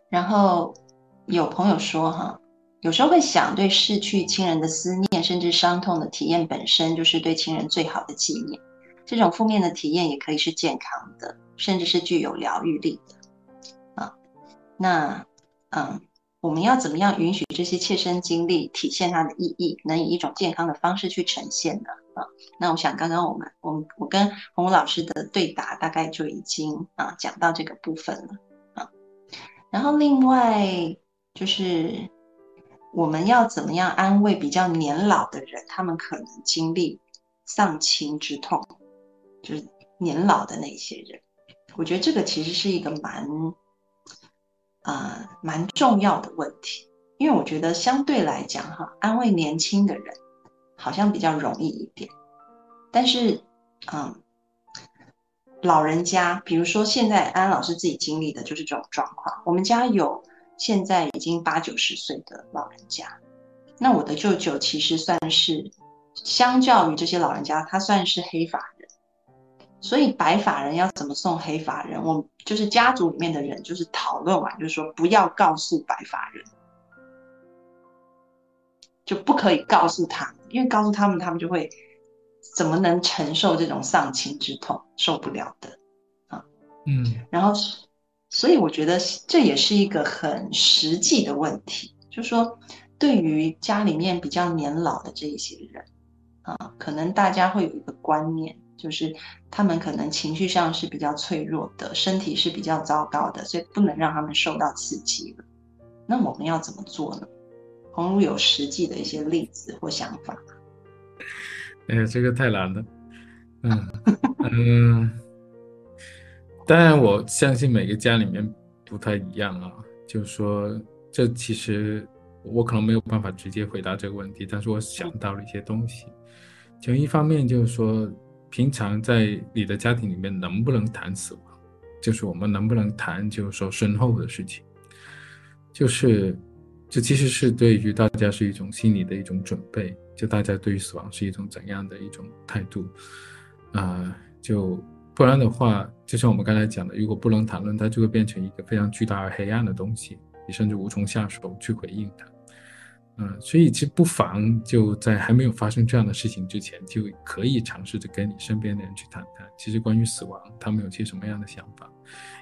然后有朋友说哈。有时候会想，对逝去亲人的思念，甚至伤痛的体验本身，就是对亲人最好的纪念。这种负面的体验也可以是健康的，甚至是具有疗愈力的。啊，那嗯，我们要怎么样允许这些切身经历体现它的意义，能以一种健康的方式去呈现呢？啊，那我想刚刚我们我们我跟洪武老师的对答大概就已经啊讲到这个部分了啊。然后另外就是。我们要怎么样安慰比较年老的人？他们可能经历丧亲之痛，就是年老的那些人。我觉得这个其实是一个蛮，呃，蛮重要的问题。因为我觉得相对来讲，哈，安慰年轻的人好像比较容易一点。但是，嗯，老人家，比如说现在安老师自己经历的就是这种状况。我们家有。现在已经八九十岁的老人家，那我的舅舅其实算是，相较于这些老人家，他算是黑发人，所以白发人要怎么送黑发人？我就是家族里面的人，就是讨论完，就是说不要告诉白发人，就不可以告诉他，因为告诉他们，他们就会怎么能承受这种丧亲之痛，受不了的啊。嗯，然后，所以我觉得这也是一个很实际的问题，就是说，对于家里面比较年老的这一些人啊，可能大家会有一个观念。就是他们可能情绪上是比较脆弱的，身体是比较糟糕的，所以不能让他们受到刺激。那我们要怎么做呢？红如有实际的一些例子或想法吗？哎呀，这个太难了。嗯 嗯，当然我相信每个家里面不太一样啊。就是说，这其实我可能没有办法直接回答这个问题，但是我想到了一些东西。就一方面就是说。平常在你的家庭里面能不能谈死亡，就是我们能不能谈，就是说身后的事情，就是这其实是对于大家是一种心理的一种准备，就大家对于死亡是一种怎样的一种态度啊？就不然的话，就像我们刚才讲的，如果不能谈论，它就会变成一个非常巨大而黑暗的东西，你甚至无从下手去回应它。嗯，所以其实不妨就在还没有发生这样的事情之前，就可以尝试着跟你身边的人去谈谈，其实关于死亡，他们有些什么样的想法，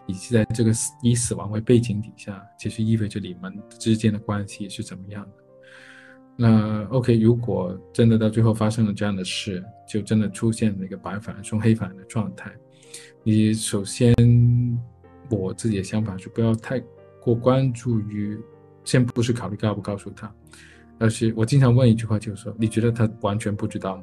以及在这个以死亡为背景底下，其实意味着你们之间的关系是怎么样的。那 OK，如果真的到最后发生了这样的事，就真的出现了一个白反送黑反的状态，你首先我自己的想法是不要太过关注于。先不是考虑告不告诉他，而是我经常问一句话，就是说，你觉得他完全不知道吗？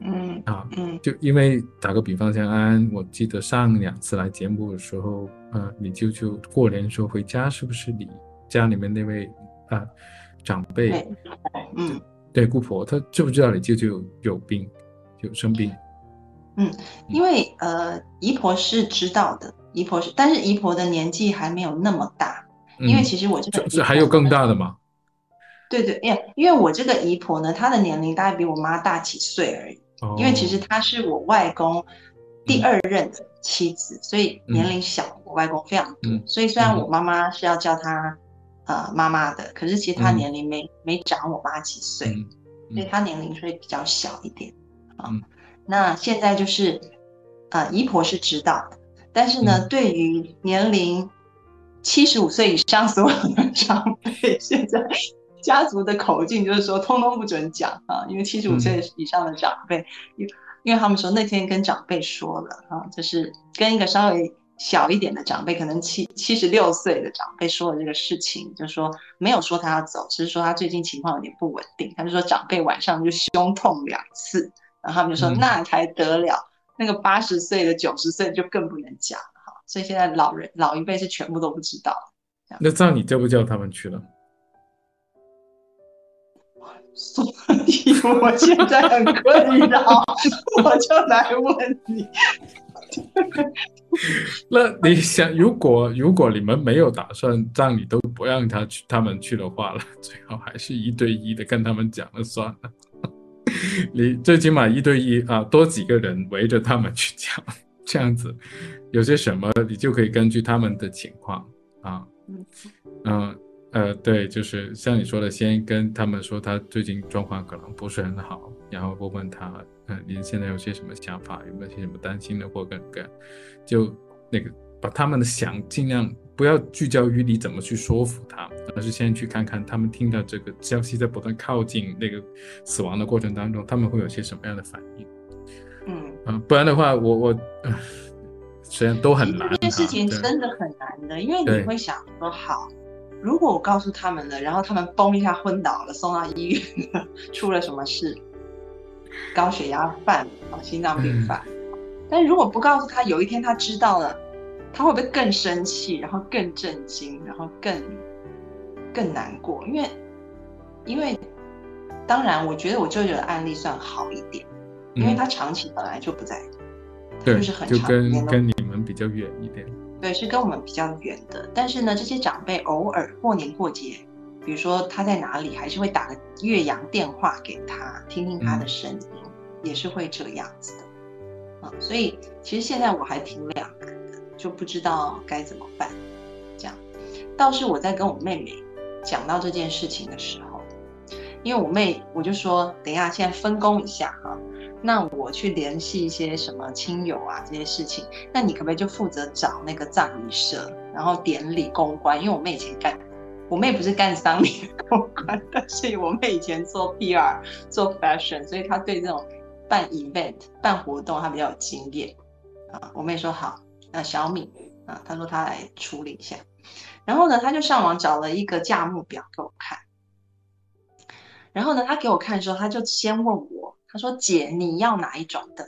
嗯啊，嗯，就因为打个比方，像安安，我记得上两次来节目的时候，呃，你舅舅过年时候回家，是不是你家里面那位啊长辈？嗯，对，姑婆，他知不知道你舅舅有病，有生病？嗯，因为呃，姨婆是知道的，姨婆是，但是姨婆的年纪还没有那么大。因为其实我这个这还有更大的吗？对对，因为因为我这个姨婆呢，她的年龄大概比我妈大几岁而已。哦。因为其实她是我外公第二任的妻子，所以年龄小我外公非常多。所以虽然我妈妈是要叫她呃妈妈的，可是其实她年龄没没长我妈几岁，所以她年龄会比较小一点。啊。那现在就是呃姨婆是知道的，但是呢，对于年龄。七十五岁以上所有的长辈，现在家族的口径就是说，通通不准讲啊，因为七十五岁以上的长辈，因因为他们说那天跟长辈说了啊，就是跟一个稍微小一点的长辈，可能七七十六岁的长辈说了这个事情，就说没有说他要走，只是说他最近情况有点不稳定，他就说长辈晚上就胸痛两次，然后他们就说那才得了，那个八十岁的九十岁就更不能讲。所以现在老人老一辈是全部都不知道。那这样你叫不叫他们去了？所以我现在很困扰，我就来问你。那你想，如果如果你们没有打算让你都不让他去，他们去的话了，最好还是一对一的跟他们讲了算了。你最起码一对一啊，多几个人围着他们去讲，这样子。有些什么，你就可以根据他们的情况啊，嗯呃，对，就是像你说的，先跟他们说他最近状况可能不是很好，然后问问他，嗯，您现在有些什么想法，有没有些什么担心的或各种各样，就那个把他们的想尽量不要聚焦于你怎么去说服他，而是先去看看他们听到这个消息在不断靠近那个死亡的过程当中，他们会有些什么样的反应，嗯。嗯，不然的话，我我。虽然都很难，这件事情真的很难的，因为你会想说，好，如果我告诉他们了，然后他们嘣一下昏倒了，送到医院了，出了什么事，高血压犯了，心脏病犯，但如果不告诉他，有一天他知道了，他会不会更生气，然后更震惊，然后更更难过？因为，因为，当然，我觉得我舅舅的案例算好一点，因为他长期本来就不在。对，就是很就跟跟你们比较远一点。对，是跟我们比较远的。但是呢，这些长辈偶尔过年过节，比如说他在哪里，还是会打个岳阳电话给他，听听他的声音，也是会这样子的。啊，所以其实现在我还挺两就不知道该怎么办。这样，倒是我在跟我妹妹讲到这件事情的时候，因为我妹我就说，等一下现在分工一下哈，那我去联系一些什么亲友啊这些事情，那你可不可以就负责找那个葬仪社，然后典礼公关，因为我妹以前干。我妹不是干丧礼公关的，所以我妹以前做 PR、做 fashion，所以她对这种办 event、办活动她比较有经验啊。我妹说好，那小米啊，她说她来处理一下。然后呢，她就上网找了一个价目表给我看。然后呢，她给我看的时候，她就先问我，她说：“姐，你要哪一种的？”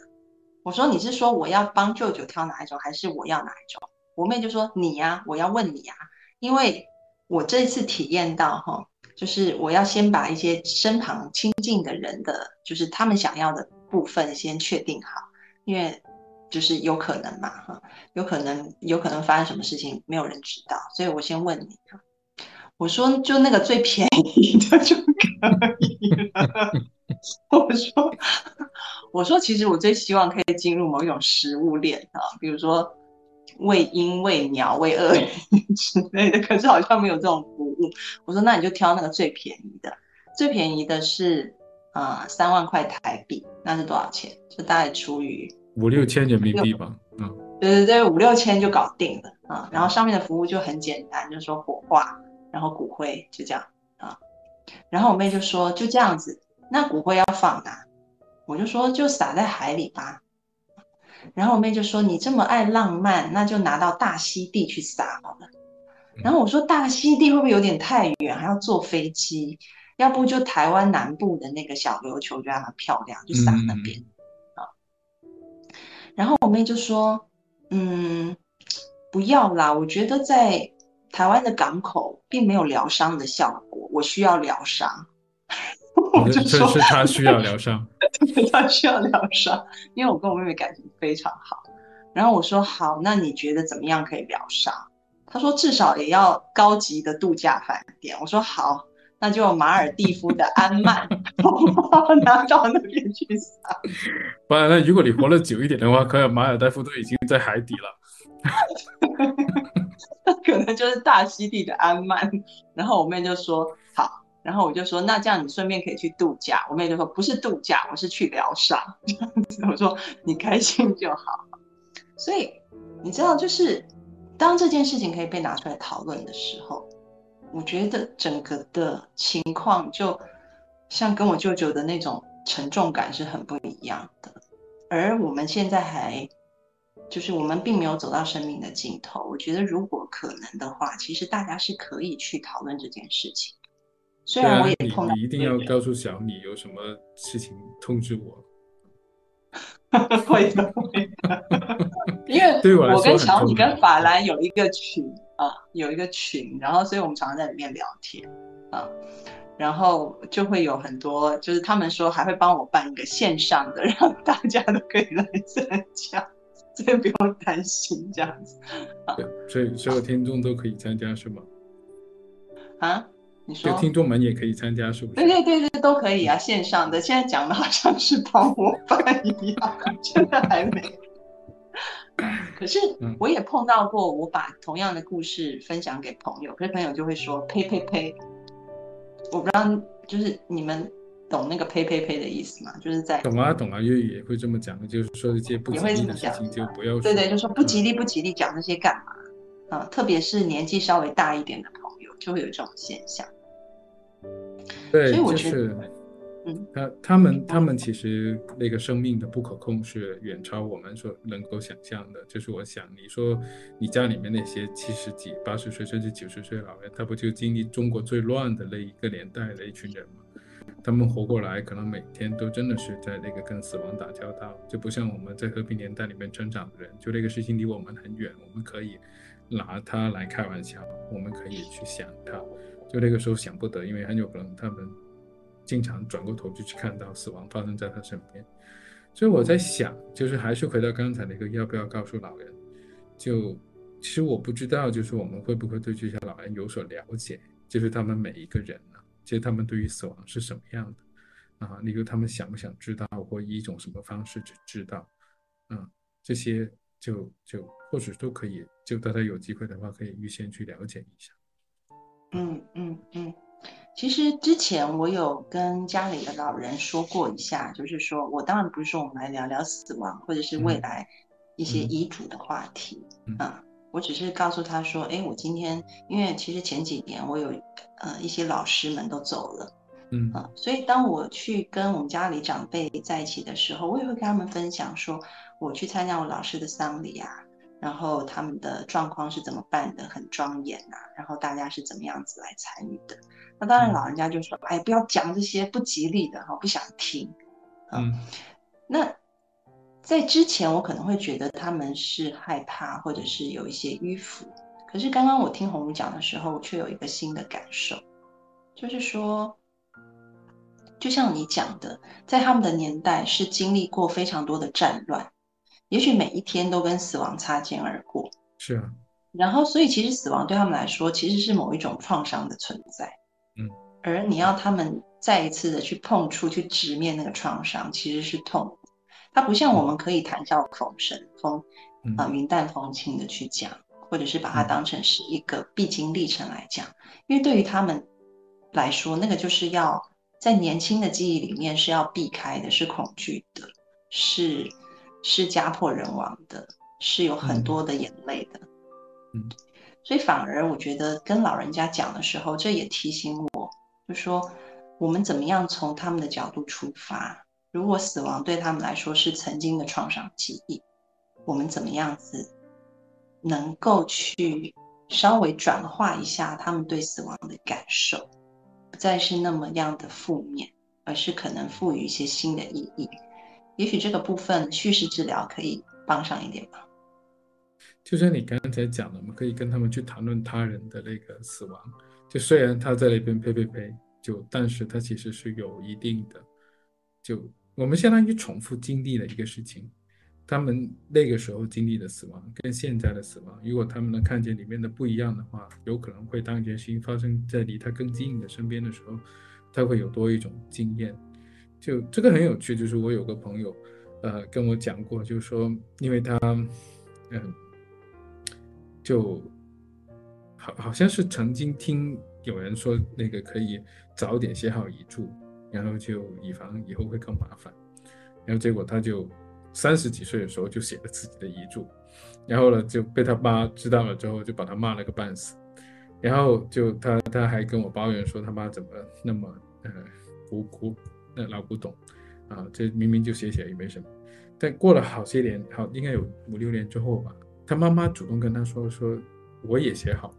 我说：“你是说我要帮舅舅挑哪一种，还是我要哪一种？”我妹就说：“你呀，我要问你呀，因为。”我这次体验到哈，就是我要先把一些身旁亲近的人的，就是他们想要的部分先确定好，因为就是有可能嘛哈，有可能有可能发生什么事情没有人知道，所以我先问你哈，我说就那个最便宜的就可以了，我说我说其实我最希望可以进入某一种食物链啊，比如说。喂鹰、喂鸟、喂鳄鱼之类的，可是好像没有这种服务。我说那你就挑那个最便宜的，最便宜的是啊三万块台币，那是多少钱？就大概除以五六千人民币吧。嗯，对对对，五六千就搞定了啊。然后上面的服务就很简单，就是说火化，然后骨灰就这样啊。然后我妹就说就这样子，那骨灰要放哪？我就说就撒在海里吧。然后我妹就说：“你这么爱浪漫，那就拿到大溪地去撒好了。”然后我说：“大溪地会不会有点太远，还要坐飞机？要不就台湾南部的那个小琉球，觉得它漂亮，就撒那边啊。”然后我妹就说：“嗯，不要啦，我觉得在台湾的港口并没有疗伤的效果，我需要疗伤。”我就说是他需要疗伤，他需要疗伤，因为我跟我妹妹感情非常好。然后我说好，那你觉得怎么样可以疗伤？她说至少也要高级的度假饭店。我说好，那就马尔蒂夫的安曼，拿到那边去撒。不然，那如果你活了久一点的话，可能马尔代夫都已经在海底了。那可能就是大溪地的安曼。然后我妹就说好。然后我就说，那这样你顺便可以去度假。我妹就说，不是度假，我是去疗伤。我说你开心就好。所以你知道，就是当这件事情可以被拿出来讨论的时候，我觉得整个的情况就像跟我舅舅的那种沉重感是很不一样的。而我们现在还就是我们并没有走到生命的尽头。我觉得如果可能的话，其实大家是可以去讨论这件事情。虽然我也碰到，你一定要告诉小米有什么事情通知我。会的，会的。因为我跟小米跟法兰有一个群啊，有一个群，然后所以我们常常在里面聊天啊，然后就会有很多，就是他们说还会帮我办一个线上的，让大家都可以来参加，所以不用担心这样子。对，所以所有听众都可以参加是吗？啊？你说听众们也可以参加，是不是？对对对对，都可以啊，线上的。现在讲的好像是帮我办一样，真的还没。可是我也碰到过，我把同样的故事分享给朋友，可是朋友就会说“呸呸呸”。我不知道，就是你们懂那个“呸呸呸”的意思吗？就是在懂啊懂啊，粤语也会这么讲，就是说一些不吉利的事情就不要。对对，就说不吉利不吉利，讲那些干嘛？啊，特别是年纪稍微大一点的朋友，就会有这种现象。对，就是，嗯，他他们他们其实那个生命的不可控是远超我们所能够想象的。就是我想，你说你家里面那些七十几、八十岁甚至九十岁老人，他不就经历中国最乱的那一个年代的一群人吗？他们活过来，可能每天都真的是在那个跟死亡打交道，就不像我们在和平年代里面成长的人，就那个事情离我们很远，我们可以拿它来开玩笑，我们可以去想它。就那个时候想不得，因为很有可能他们经常转过头就去看到死亡发生在他身边，所以我在想，就是还是回到刚才那个要不要告诉老人？就其实我不知道，就是我们会不会对这些老人有所了解？就是他们每一个人呢，其实他们对于死亡是什么样的啊？例如他们想不想知道，或以一种什么方式去知道？嗯，这些就就或许都可以，就大家有机会的话，可以预先去了解一下。嗯嗯嗯。其实之前我有跟家里的老人说过一下，就是说我当然不是说我们来聊聊死亡或者是未来一些遗嘱的话题啊，我只是告诉他说，哎，我今天因为其实前几年我有呃一些老师们都走了，嗯啊，所以当我去跟我们家里长辈在一起的时候，我也会跟他们分享说，我去参加我老师的丧礼啊。然后他们的状况是怎么办的？很庄严呐。然后大家是怎么样子来参与的？那当然，老人家就说：“哎，不要讲这些不吉利的哈，不想听。”嗯，那在之前，我可能会觉得他们是害怕，或者是有一些迂腐。可是刚刚我听红茹讲的时候，我却有一个新的感受，就是说，就像你讲的，在他们的年代是经历过非常多的战乱。也许每一天都跟死亡擦肩而过，是啊。然后，所以其实死亡对他们来说，其实是某一种创伤的存在。嗯。而你要他们再一次的去碰触、去直面那个创伤，其实是痛。它不像我们可以谈笑风生、风啊云淡风轻的去讲，或者是把它当成是一个必经历程来讲。因为对于他们来说，那个就是要在年轻的记忆里面是要避开的，是恐惧的，是。是家破人亡的，是有很多的眼泪的，嗯，所以反而我觉得跟老人家讲的时候，这也提醒我，就说我们怎么样从他们的角度出发。如果死亡对他们来说是曾经的创伤记忆，我们怎么样子能够去稍微转化一下他们对死亡的感受，不再是那么样的负面，而是可能赋予一些新的意义。也许这个部分叙事治疗可以帮上一点吧。就像你刚才讲的，我们可以跟他们去谈论他人的那个死亡。就虽然他在那边呸呸呸，就但是他其实是有一定的，就我们相当于重复经历了一个事情。他们那个时候经历的死亡跟现在的死亡，如果他们能看见里面的不一样的话，有可能会当一件事情发生在离他更近的身边的时候，他会有多一种经验。就这个很有趣，就是我有个朋友，呃，跟我讲过，就是说，因为他，嗯，就好好像是曾经听有人说，那个可以早点写好遗嘱，然后就以防以后会更麻烦，然后结果他就三十几岁的时候就写了自己的遗嘱，然后呢就被他妈知道了之后就把他骂了个半死，然后就他他还跟我抱怨说他妈怎么那么呃无古。那老古董，啊，这明明就写写也没什么，但过了好些年，好应该有五六年之后吧，他妈妈主动跟他说说我也写好，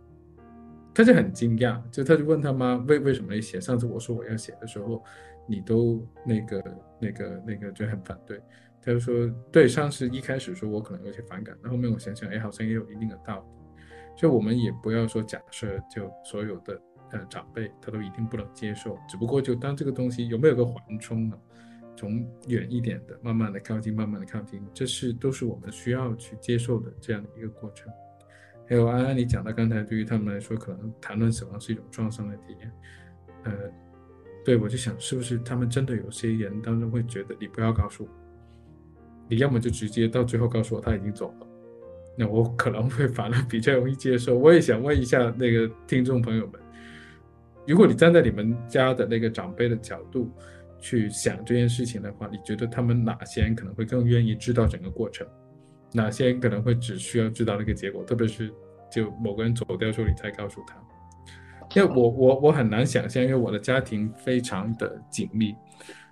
他就很惊讶，就他就问他妈为为什么要写？上次我说我要写的时候，你都那个那个那个就很反对，他就说对，上次一开始说我可能有些反感，那后面我想想，哎，好像也有一定的道理，就我们也不要说假设就所有的。呃，长辈他都一定不能接受，只不过就当这个东西有没有个缓冲呢？从远一点的，慢慢的靠近，慢慢的靠近，这是都是我们需要去接受的这样的一个过程。还有安安，你讲到刚才，对于他们来说，可能谈论死亡是一种创伤的体验。呃，对我就想，是不是他们真的有些人当中会觉得，你不要告诉我，你要么就直接到最后告诉我他已经走了，那我可能会反而比较容易接受。我也想问一下那个听众朋友们。如果你站在你们家的那个长辈的角度去想这件事情的话，你觉得他们哪些人可能会更愿意知道整个过程，哪些人可能会只需要知道那个结果？特别是就某个人走掉之后，你才告诉他。因为我我我很难想象，因为我的家庭非常的紧密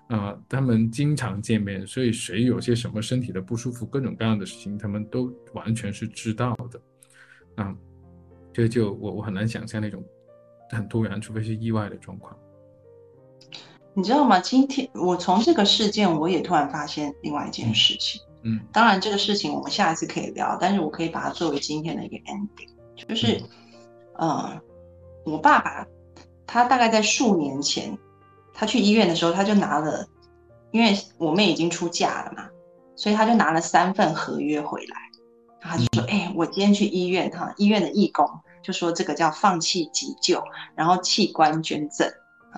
啊，他们经常见面，所以谁有些什么身体的不舒服，各种各样的事情，他们都完全是知道的啊。这就我我很难想象那种。很突然，除非是意外的状况。你知道吗？今天我从这个事件，我也突然发现另外一件事情。嗯，当然这个事情我们下一次可以聊，但是我可以把它作为今天的一个 ending，就是，呃，我爸爸他大概在数年前，他去医院的时候，他就拿了，因为我妹已经出嫁了嘛，所以他就拿了三份合约回来，他就说：“哎，我今天去医院，哈，医院的义工。”就说这个叫放弃急救，然后器官捐赠，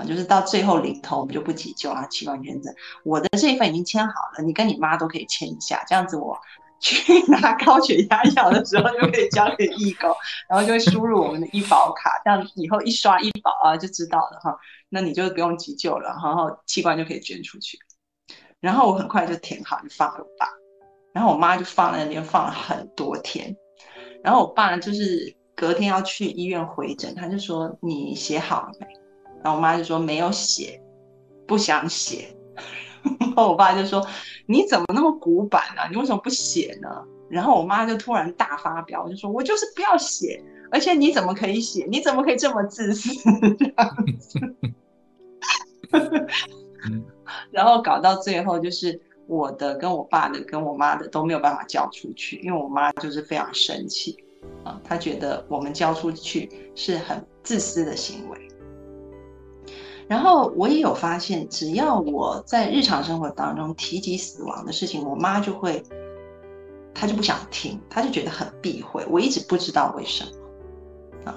就是到最后临头我们就不急救啊，器官捐赠。我的这一份已经签好了，你跟你妈都可以签一下，这样子我 去拿高血压药的时候就可以交给义工，然后就会输入我们的医保卡，这样以后一刷医保啊就知道了哈，那你就不用急救了，然后器官就可以捐出去。然后我很快就填好，就放给我爸，然后我妈就放在那边放了很多天，然后我爸就是隔天要去医院回诊，他就说你写好了没？然后我妈就说没有写，不想写。然后我爸就说你怎么那么古板呢？你为什么不写呢？然后我妈就突然大发飙，就说我就是不要写，而且你怎么可以写？你怎么可以这么自私？这样子。然后搞到最后，就是我的、跟我爸的、跟我妈的都没有办法交出去，因为我妈就是非常生气啊，她觉得我们交出去是很自私的行为。然后我也有发现，只要我在日常生活当中提及死亡的事情，我妈就会，她就不想听，她就觉得很避讳。我一直不知道为什么啊，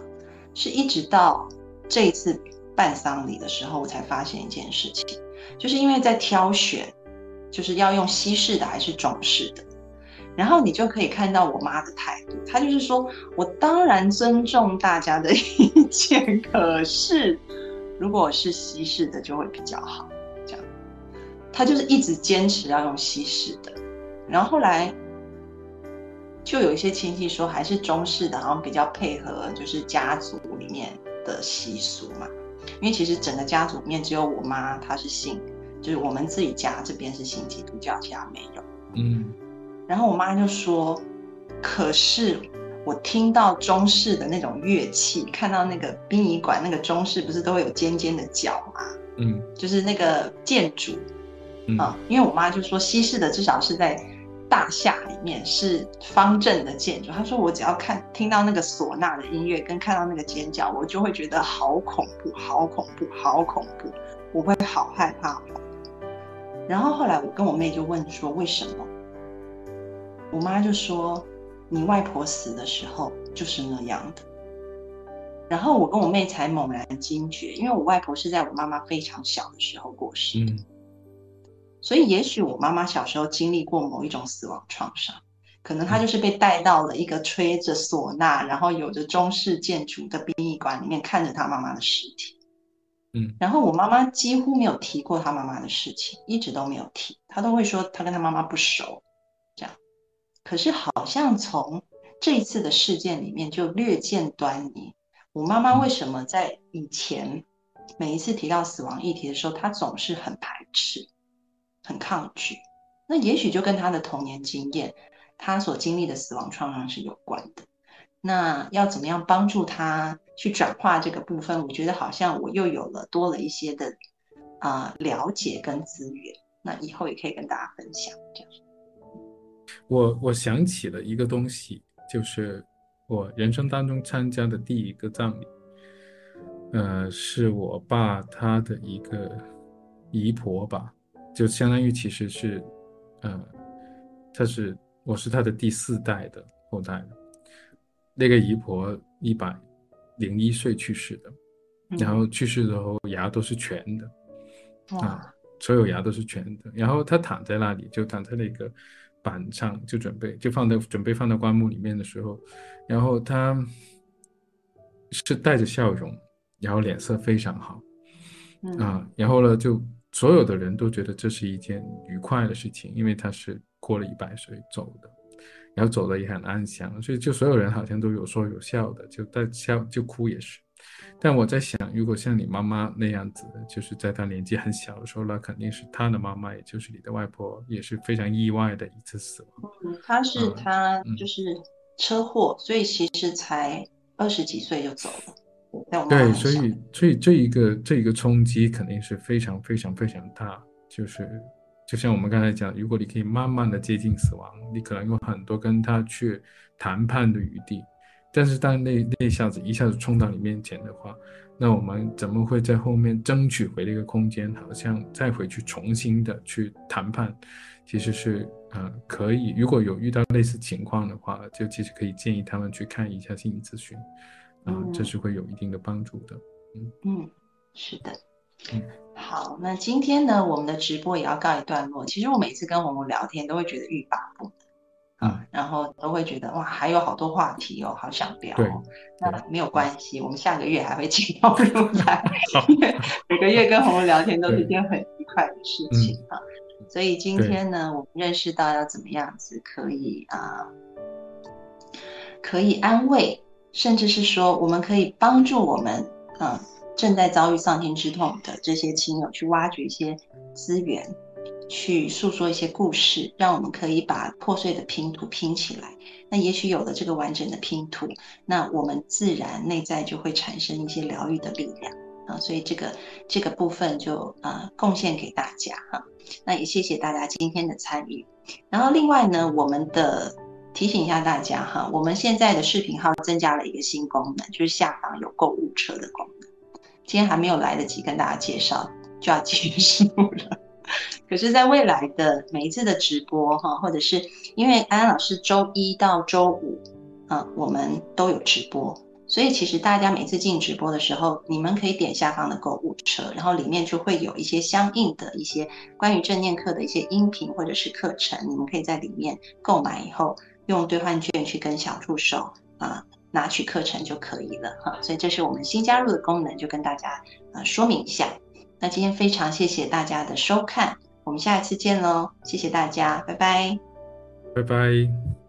是一直到这一次办丧礼的时候，我才发现一件事情。就是因为在挑选，就是要用西式的还是中式的，然后你就可以看到我妈的态度，她就是说我当然尊重大家的 意见，可是如果是西式的就会比较好，这样，他就是一直坚持要用西式的，然后后来就有一些亲戚说还是中式的，好像比较配合就是家族里面的习俗嘛。因为其实整个家族里面只有我妈，她是信，就是我们自己家这边是信基督教，其他没有。嗯。然后我妈就说：“可是我听到中式的那种乐器，看到那个殡仪馆那个中式不是都会有尖尖的角吗？嗯，就是那个建筑啊。因为我妈就说西式的至少是在。”大厦里面是方正的建筑。她说：“我只要看听到那个唢呐的音乐，跟看到那个尖角，我就会觉得好恐怖，好恐怖，好恐怖，我会好害怕。”然后后来我跟我妹就问说：“为什么？”我妈就说：“你外婆死的时候就是那样的。”然后我跟我妹才猛然惊觉，因为我外婆是在我妈妈非常小的时候过世的。所以，也许我妈妈小时候经历过某一种死亡创伤，可能她就是被带到了一个吹着唢呐，然后有着中式建筑的殡仪馆里面，看着她妈妈的尸体。嗯，然后我妈妈几乎没有提过她妈妈的事情，一直都没有提，她都会说她跟她妈妈不熟。可是好像从这一次的事件里面就略见端倪。我妈妈为什么在以前每一次提到死亡议题的时候，她总是很排斥？很抗拒，那也许就跟她的童年经验，她所经历的死亡创伤是有关的。那要怎么样帮助她去转化这个部分？我觉得好像我又有了多了一些的啊了解跟资源。那以后也可以跟大家分享。这样，我我想起了一个东西，就是我人生当中参加的第一个葬礼，呃，是我爸他的一个姨婆吧。就相当于其实是，呃，他是我是他的第四代的后代那个姨婆一百零一岁去世的，然后去世的时候牙都是全的，啊，所有牙都是全的。然后他躺在那里，就躺在那个板上，就准备就放在准备放到棺木里面的时候，然后他是带着笑容，然后脸色非常好，啊，然后呢就。所有的人都觉得这是一件愉快的事情，因为他是过了一百岁走的，然后走的也很安详，所以就所有人好像都有说有笑的，就在笑就哭也是。但我在想，如果像你妈妈那样子，就是在她年纪很小的时候，那肯定是她的妈妈，也就是你的外婆，也是非常意外的一次死亡。嗯，她是她就是车祸，所以其实才二十几岁就走了。对，所以所以这一个这一个冲击肯定是非常非常非常大。就是就像我们刚才讲，如果你可以慢慢的接近死亡，你可能有很多跟他去谈判的余地。但是当那那一下子一下子冲到你面前的话，那我们怎么会在后面争取回那个空间？好像再回去重新的去谈判，其实是呃可以。如果有遇到类似情况的话，就其实可以建议他们去看一下心理咨询。啊，这是会有一定的帮助的。嗯嗯，是的。嗯，好，那今天呢，我们的直播也要告一段落。其实我每次跟红红聊天，都会觉得欲罢不能啊，然后都会觉得哇，还有好多话题哦，好想聊哦。那没有关系，我们下个月还会继续入来，因为每个月跟红红聊天都是一件很愉快的事情啊。所以今天呢，我们认识到要怎么样子可以啊，可以安慰，甚至是说我们可以帮助我们啊正在遭遇丧亲之痛的这些亲友去挖掘一些资源，去诉说一些故事，让我们可以把破碎的拼图拼起来。那也许有了这个完整的拼图，那我们自然内在就会产生一些疗愈的力量啊。所以这个这个部分就啊贡献给大家哈。那也谢谢大家今天的参与。然后另外呢，我们的提醒一下大家哈，我们现在的视频号增加了一个新功能，就是下方有购物车的功能。今天还没有来得及跟大家介绍，就要结束 了。可是，在未来的每一次的直播哈，或者是因为安安老师周一到周五，啊，我们都有直播，所以其实大家每次进直播的时候，你们可以点下方的购物车，然后里面就会有一些相应的一些关于正念课的一些音频或者是课程，你们可以在里面购买以后，用兑换券去跟小助手啊。拿取课程就可以了哈，所以这是我们新加入的功能，就跟大家呃说明一下。那今天非常谢谢大家的收看，我们下一次见喽，谢谢大家，拜拜，拜拜。